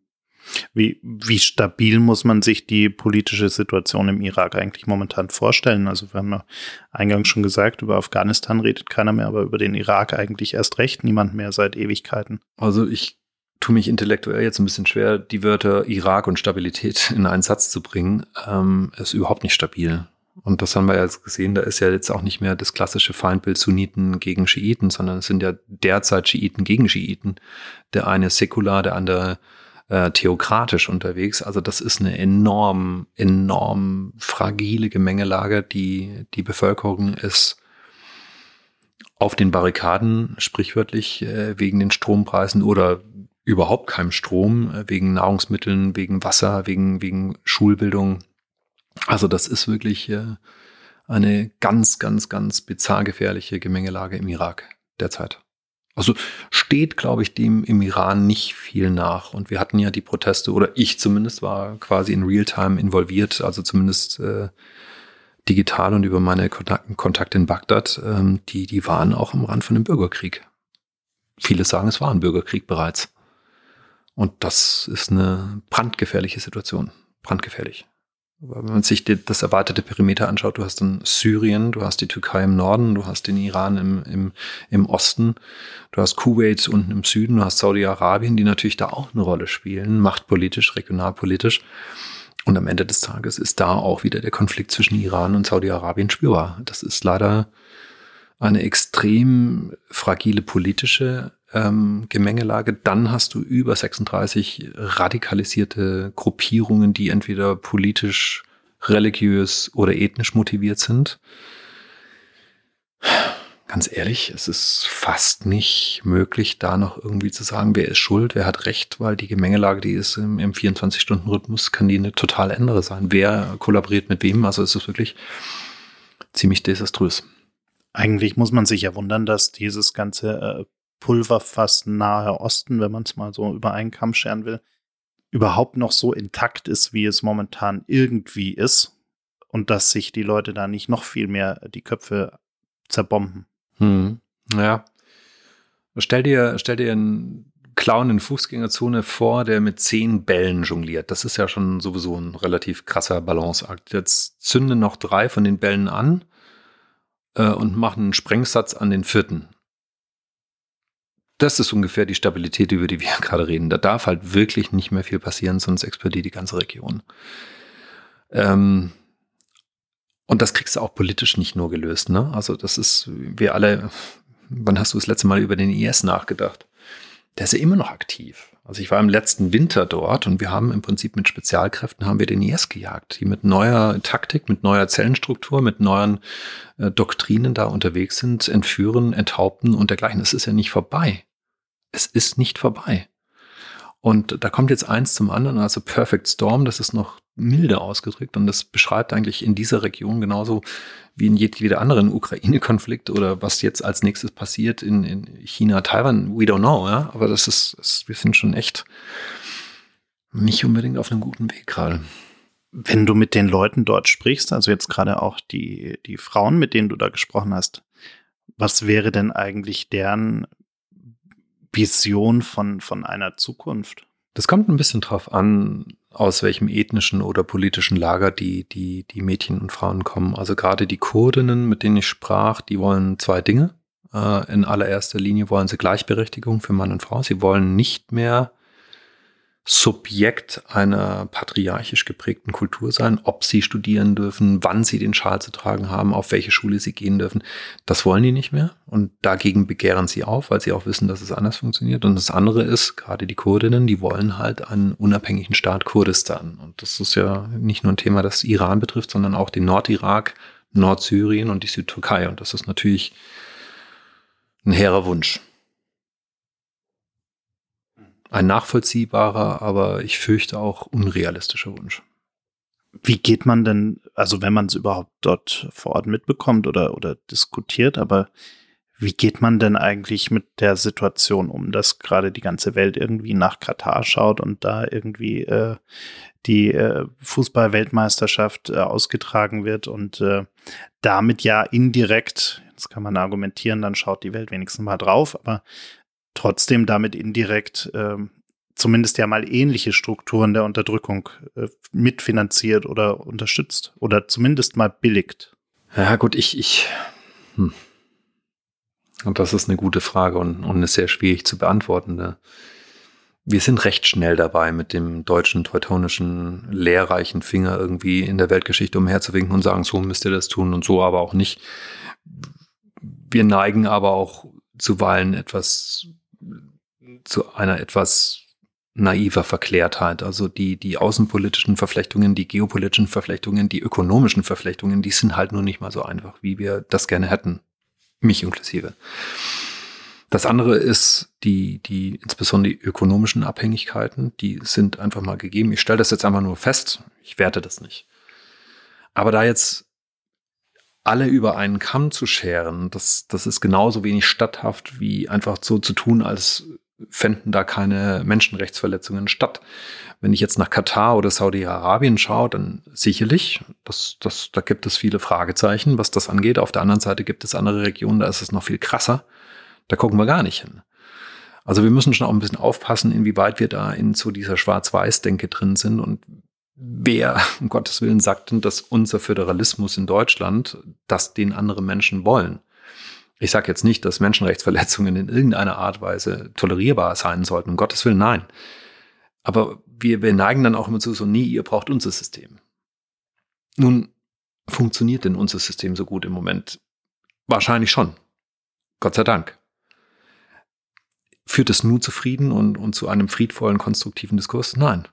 Wie, wie stabil muss man sich die politische Situation im Irak eigentlich momentan vorstellen? Also wir haben ja eingangs schon gesagt, über Afghanistan redet keiner mehr, aber über den Irak eigentlich erst recht niemand mehr seit Ewigkeiten. Also ich tue mich intellektuell jetzt ein bisschen schwer, die Wörter Irak und Stabilität in einen Satz zu bringen. Ähm, ist überhaupt nicht stabil. Und das haben wir ja jetzt gesehen, da ist ja jetzt auch nicht mehr das klassische Feindbild Sunniten gegen Schiiten, sondern es sind ja derzeit Schiiten gegen Schiiten. Der eine säkular, der andere äh, theokratisch unterwegs. Also das ist eine enorm, enorm fragile Gemengelage. Die, die Bevölkerung ist auf den Barrikaden, sprichwörtlich äh, wegen den Strompreisen oder überhaupt keinem Strom, äh, wegen Nahrungsmitteln, wegen Wasser, wegen, wegen Schulbildung. Also das ist wirklich äh, eine ganz, ganz, ganz bizarr gefährliche Gemengelage im Irak derzeit. Also steht, glaube ich, dem im Iran nicht viel nach. Und wir hatten ja die Proteste, oder ich zumindest war quasi in Realtime involviert, also zumindest äh, digital und über meine Kontakte in Bagdad, ähm, die, die waren auch am Rand von dem Bürgerkrieg. Viele sagen, es war ein Bürgerkrieg bereits. Und das ist eine brandgefährliche Situation. Brandgefährlich. Wenn man sich das erweiterte Perimeter anschaut, du hast dann Syrien, du hast die Türkei im Norden, du hast den Iran im, im, im Osten, du hast Kuwait unten im Süden, du hast Saudi-Arabien, die natürlich da auch eine Rolle spielen, machtpolitisch, regionalpolitisch. Und am Ende des Tages ist da auch wieder der Konflikt zwischen Iran und Saudi-Arabien spürbar. Das ist leider eine extrem fragile politische ähm, Gemengelage. Dann hast du über 36 radikalisierte Gruppierungen, die entweder politisch, religiös oder ethnisch motiviert sind. Ganz ehrlich, es ist fast nicht möglich, da noch irgendwie zu sagen, wer ist schuld, wer hat recht, weil die Gemengelage, die ist im, im 24-Stunden-Rhythmus, kann die eine total andere sein. Wer kollaboriert mit wem? Also es ist wirklich ziemlich desaströs. Eigentlich muss man sich ja wundern, dass dieses ganze äh, Pulverfass Nahe Osten, wenn man es mal so über einen Kamm scheren will, überhaupt noch so intakt ist, wie es momentan irgendwie ist. Und dass sich die Leute da nicht noch viel mehr die Köpfe zerbomben. Hm. Ja. Stell dir, stell dir einen Clown in Fußgängerzone vor, der mit zehn Bällen jongliert. Das ist ja schon sowieso ein relativ krasser Balanceakt. Jetzt zünde noch drei von den Bällen an äh, und machen einen Sprengsatz an den vierten das ist ungefähr die Stabilität, über die wir gerade reden. Da darf halt wirklich nicht mehr viel passieren, sonst explodiert die ganze Region. Ähm, und das kriegst du auch politisch nicht nur gelöst. Ne? Also das ist, wir alle, wann hast du das letzte Mal über den IS nachgedacht? Der ist ja immer noch aktiv. Also ich war im letzten Winter dort und wir haben im Prinzip mit Spezialkräften haben wir den IS gejagt, die mit neuer Taktik, mit neuer Zellenstruktur, mit neuen äh, Doktrinen da unterwegs sind, entführen, enthaupten und dergleichen. Es ist ja nicht vorbei es ist nicht vorbei. Und da kommt jetzt eins zum anderen, also Perfect Storm, das ist noch milde ausgedrückt und das beschreibt eigentlich in dieser Region genauso wie in jeder anderen Ukraine-Konflikt oder was jetzt als nächstes passiert in, in China, Taiwan, we don't know, ja, aber das ist, das, wir sind schon echt nicht unbedingt auf einem guten Weg gerade. Wenn du mit den Leuten dort sprichst, also jetzt gerade auch die, die Frauen, mit denen du da gesprochen hast, was wäre denn eigentlich deren Vision von, von einer Zukunft? Das kommt ein bisschen drauf an, aus welchem ethnischen oder politischen Lager die, die, die Mädchen und Frauen kommen. Also gerade die Kurdinnen, mit denen ich sprach, die wollen zwei Dinge. Äh, in allererster Linie wollen sie Gleichberechtigung für Mann und Frau. Sie wollen nicht mehr Subjekt einer patriarchisch geprägten Kultur sein, ob sie studieren dürfen, wann sie den Schal zu tragen haben, auf welche Schule sie gehen dürfen. Das wollen die nicht mehr und dagegen begehren sie auf, weil sie auch wissen, dass es anders funktioniert. Und das andere ist, gerade die Kurdinnen, die wollen halt einen unabhängigen Staat Kurdistan. Und das ist ja nicht nur ein Thema, das Iran betrifft, sondern auch den Nordirak, Nordsyrien und die Südtürkei. Und das ist natürlich ein hehrer Wunsch ein nachvollziehbarer, aber ich fürchte auch unrealistischer Wunsch. Wie geht man denn, also wenn man es überhaupt dort vor Ort mitbekommt oder, oder diskutiert, aber wie geht man denn eigentlich mit der Situation um, dass gerade die ganze Welt irgendwie nach Katar schaut und da irgendwie äh, die äh, Fußball-Weltmeisterschaft äh, ausgetragen wird und äh, damit ja indirekt, jetzt kann man argumentieren, dann schaut die Welt wenigstens mal drauf, aber trotzdem damit indirekt ähm, zumindest ja mal ähnliche Strukturen der Unterdrückung äh, mitfinanziert oder unterstützt oder zumindest mal billigt? Ja, gut, ich, ich. Hm. Und das ist eine gute Frage und, und eine sehr schwierig zu beantwortende. Wir sind recht schnell dabei, mit dem deutschen teutonischen lehrreichen Finger irgendwie in der Weltgeschichte umherzuwinken und sagen, so müsst ihr das tun und so aber auch nicht. Wir neigen aber auch zuweilen etwas zu einer etwas naiver Verklärtheit. Also die, die außenpolitischen Verflechtungen, die geopolitischen Verflechtungen, die ökonomischen Verflechtungen, die sind halt nur nicht mal so einfach, wie wir das gerne hätten. Mich inklusive. Das andere ist die, die, insbesondere die ökonomischen Abhängigkeiten, die sind einfach mal gegeben. Ich stelle das jetzt einfach nur fest. Ich werte das nicht. Aber da jetzt alle über einen Kamm zu scheren, das, das ist genauso wenig statthaft wie einfach so zu tun, als fänden da keine Menschenrechtsverletzungen statt. Wenn ich jetzt nach Katar oder Saudi-Arabien schaue, dann sicherlich, das, das, da gibt es viele Fragezeichen, was das angeht. Auf der anderen Seite gibt es andere Regionen, da ist es noch viel krasser. Da gucken wir gar nicht hin. Also wir müssen schon auch ein bisschen aufpassen, inwieweit wir da in so dieser Schwarz-Weiß-Denke drin sind und wer, um Gottes Willen, sagt denn, dass unser Föderalismus in Deutschland, dass den andere Menschen wollen? Ich sage jetzt nicht, dass Menschenrechtsverletzungen in irgendeiner Art Weise tolerierbar sein sollten, um Gottes Willen, nein. Aber wir, wir neigen dann auch immer zu so, nie, ihr braucht unser System. Nun, funktioniert denn unser System so gut im Moment? Wahrscheinlich schon. Gott sei Dank. Führt es nur zu Frieden und, und zu einem friedvollen, konstruktiven Diskurs? Nein.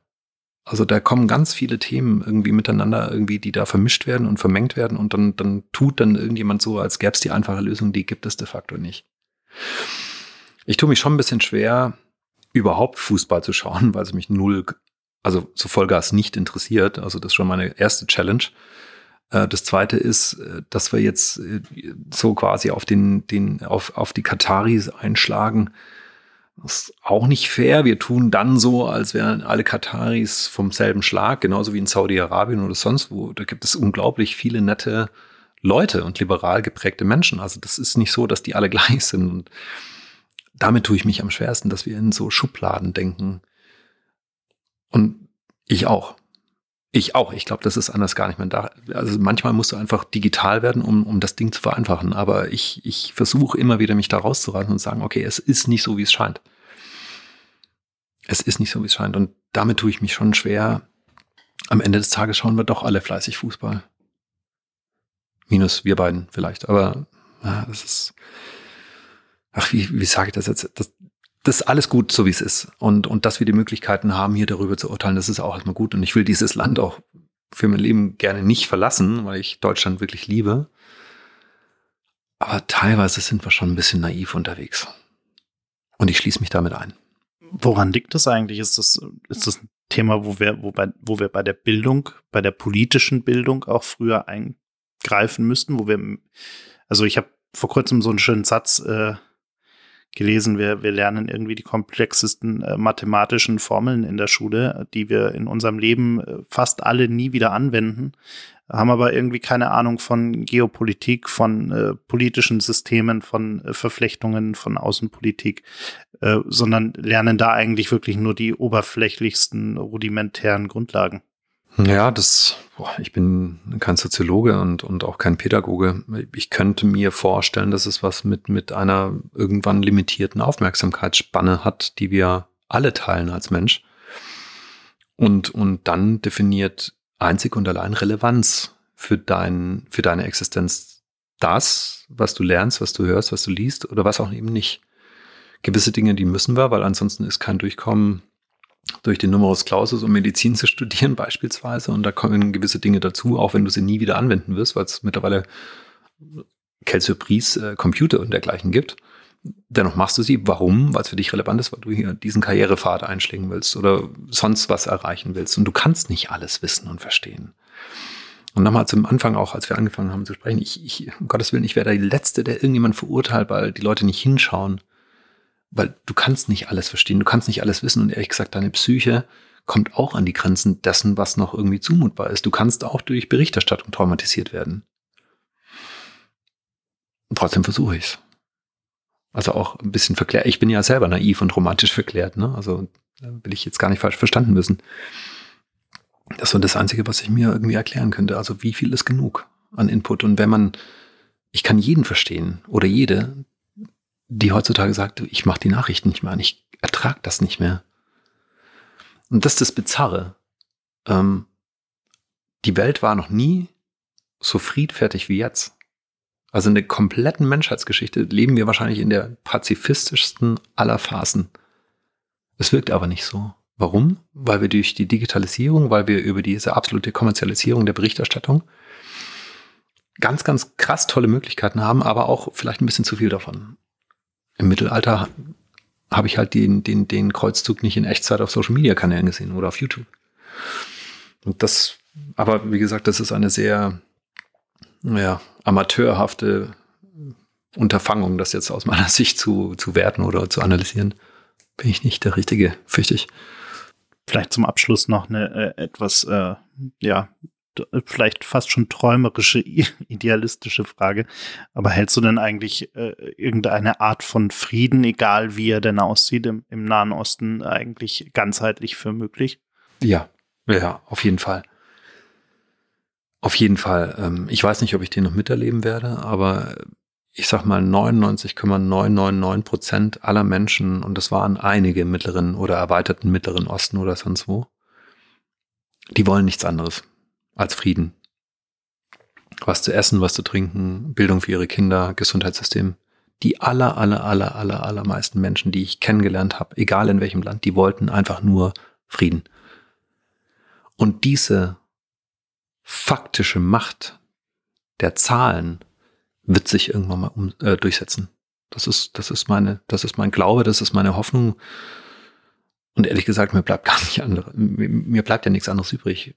Also da kommen ganz viele Themen irgendwie miteinander, irgendwie, die da vermischt werden und vermengt werden und dann, dann tut dann irgendjemand so, als gäbe es die einfache Lösung, die gibt es de facto nicht. Ich tue mich schon ein bisschen schwer, überhaupt Fußball zu schauen, weil es mich null, also zu Vollgas nicht interessiert. Also das ist schon meine erste Challenge. Äh, das zweite ist, äh, dass wir jetzt äh, so quasi auf den, den, auf, auf die Kataris einschlagen das ist auch nicht fair. Wir tun dann so, als wären alle Kataris vom selben Schlag, genauso wie in Saudi-Arabien oder sonst wo. Da gibt es unglaublich viele nette Leute und liberal geprägte Menschen. Also das ist nicht so, dass die alle gleich sind. Und damit tue ich mich am schwersten, dass wir in so Schubladen denken. Und ich auch. Ich auch. Ich glaube, das ist anders gar nicht mehr da. Also manchmal musst du einfach digital werden, um, um das Ding zu vereinfachen. Aber ich, ich versuche immer wieder, mich da rauszureißen und sagen, okay, es ist nicht so, wie es scheint. Es ist nicht so, wie es scheint. Und damit tue ich mich schon schwer. Am Ende des Tages schauen wir doch alle fleißig Fußball. Minus wir beiden vielleicht. Aber ja, das ist. Ach, wie, wie sage ich das jetzt? Das, das ist alles gut, so wie es ist. Und, und dass wir die Möglichkeiten haben, hier darüber zu urteilen, das ist auch erstmal gut. Und ich will dieses Land auch für mein Leben gerne nicht verlassen, weil ich Deutschland wirklich liebe. Aber teilweise sind wir schon ein bisschen naiv unterwegs. Und ich schließe mich damit ein. Woran liegt das eigentlich? Ist das, ist das ein Thema, wo wir, wo, bei, wo wir bei der Bildung, bei der politischen Bildung auch früher eingreifen müssten, wo wir, also ich habe vor kurzem so einen schönen Satz äh, gelesen, wir, wir lernen irgendwie die komplexesten äh, mathematischen Formeln in der Schule, die wir in unserem Leben äh, fast alle nie wieder anwenden, haben aber irgendwie keine Ahnung von Geopolitik, von äh, politischen Systemen, von äh, Verflechtungen, von Außenpolitik, sondern lernen da eigentlich wirklich nur die oberflächlichsten, rudimentären Grundlagen. Ja, das, boah, ich bin kein Soziologe und, und auch kein Pädagoge. Ich könnte mir vorstellen, dass es was mit, mit einer irgendwann limitierten Aufmerksamkeitsspanne hat, die wir alle teilen als Mensch. Und, und dann definiert einzig und allein Relevanz für, dein, für deine Existenz das, was du lernst, was du hörst, was du liest oder was auch eben nicht. Gewisse Dinge, die müssen wir, weil ansonsten ist kein Durchkommen durch den Numerus Clausus, um Medizin zu studieren beispielsweise. Und da kommen gewisse Dinge dazu, auch wenn du sie nie wieder anwenden wirst, weil es mittlerweile Kelsey-Pries, äh, Computer und dergleichen gibt. Dennoch machst du sie. Warum? Weil es für dich relevant ist, weil du hier diesen Karrierepfad einschlägen willst oder sonst was erreichen willst. Und du kannst nicht alles wissen und verstehen. Und nochmal zum Anfang auch, als wir angefangen haben zu sprechen, ich, ich um Gottes Willen, ich wäre der Letzte, der irgendjemand verurteilt, weil die Leute nicht hinschauen. Weil du kannst nicht alles verstehen, du kannst nicht alles wissen und ehrlich gesagt, deine Psyche kommt auch an die Grenzen dessen, was noch irgendwie zumutbar ist. Du kannst auch durch Berichterstattung traumatisiert werden. Und trotzdem versuche ich es. Also auch ein bisschen verklärt. Ich bin ja selber naiv und romantisch verklärt, ne? Also will ich jetzt gar nicht falsch verstanden wissen. Das war das Einzige, was ich mir irgendwie erklären könnte. Also wie viel ist genug an Input? Und wenn man, ich kann jeden verstehen oder jede, die heutzutage sagt, ich mache die Nachrichten nicht mehr an, ich ertrage das nicht mehr. Und das ist das Bizarre. Ähm, die Welt war noch nie so friedfertig wie jetzt. Also in der kompletten Menschheitsgeschichte leben wir wahrscheinlich in der pazifistischsten aller Phasen. Es wirkt aber nicht so. Warum? Weil wir durch die Digitalisierung, weil wir über diese absolute Kommerzialisierung der Berichterstattung ganz, ganz krass tolle Möglichkeiten haben, aber auch vielleicht ein bisschen zu viel davon. Im Mittelalter habe ich halt den, den, den Kreuzzug nicht in Echtzeit auf Social Media Kanälen gesehen oder auf YouTube. Und das, aber wie gesagt, das ist eine sehr, ja, amateurhafte Unterfangung, das jetzt aus meiner Sicht zu, zu werten oder zu analysieren, bin ich nicht der Richtige, fürchte ich. Vielleicht zum Abschluss noch eine äh, etwas, äh, ja, vielleicht fast schon träumerische, idealistische Frage. Aber hältst du denn eigentlich äh, irgendeine Art von Frieden, egal wie er denn aussieht, im, im Nahen Osten eigentlich ganzheitlich für möglich? Ja, ja, auf jeden Fall. Auf jeden Fall. Ähm, ich weiß nicht, ob ich den noch miterleben werde, aber ich sag mal 99,999 Prozent aller Menschen, und das waren einige im mittleren oder erweiterten mittleren Osten oder sonst wo, die wollen nichts anderes als Frieden. Was zu essen, was zu trinken, Bildung für ihre Kinder, Gesundheitssystem. Die aller, aller, aller, aller, allermeisten Menschen, die ich kennengelernt habe, egal in welchem Land, die wollten einfach nur Frieden. Und diese faktische Macht der Zahlen wird sich irgendwann mal um, äh, durchsetzen. Das ist, das ist meine, das ist mein Glaube, das ist meine Hoffnung. Und ehrlich gesagt, mir bleibt gar nicht andere, mir, mir bleibt ja nichts anderes übrig.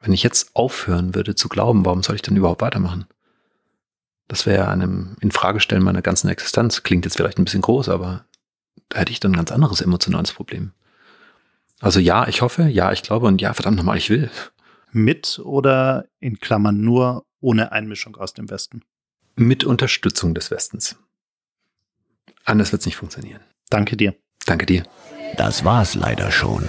Wenn ich jetzt aufhören würde zu glauben, warum soll ich dann überhaupt weitermachen? Das wäre einem Infragestellen meiner ganzen Existenz. Klingt jetzt vielleicht ein bisschen groß, aber da hätte ich dann ein ganz anderes emotionales Problem. Also ja, ich hoffe, ja, ich glaube und ja, verdammt nochmal, ich will mit oder in Klammern nur ohne Einmischung aus dem Westen? Mit Unterstützung des Westens. Anders wird es nicht funktionieren. Danke dir. Danke dir. Das war's leider schon.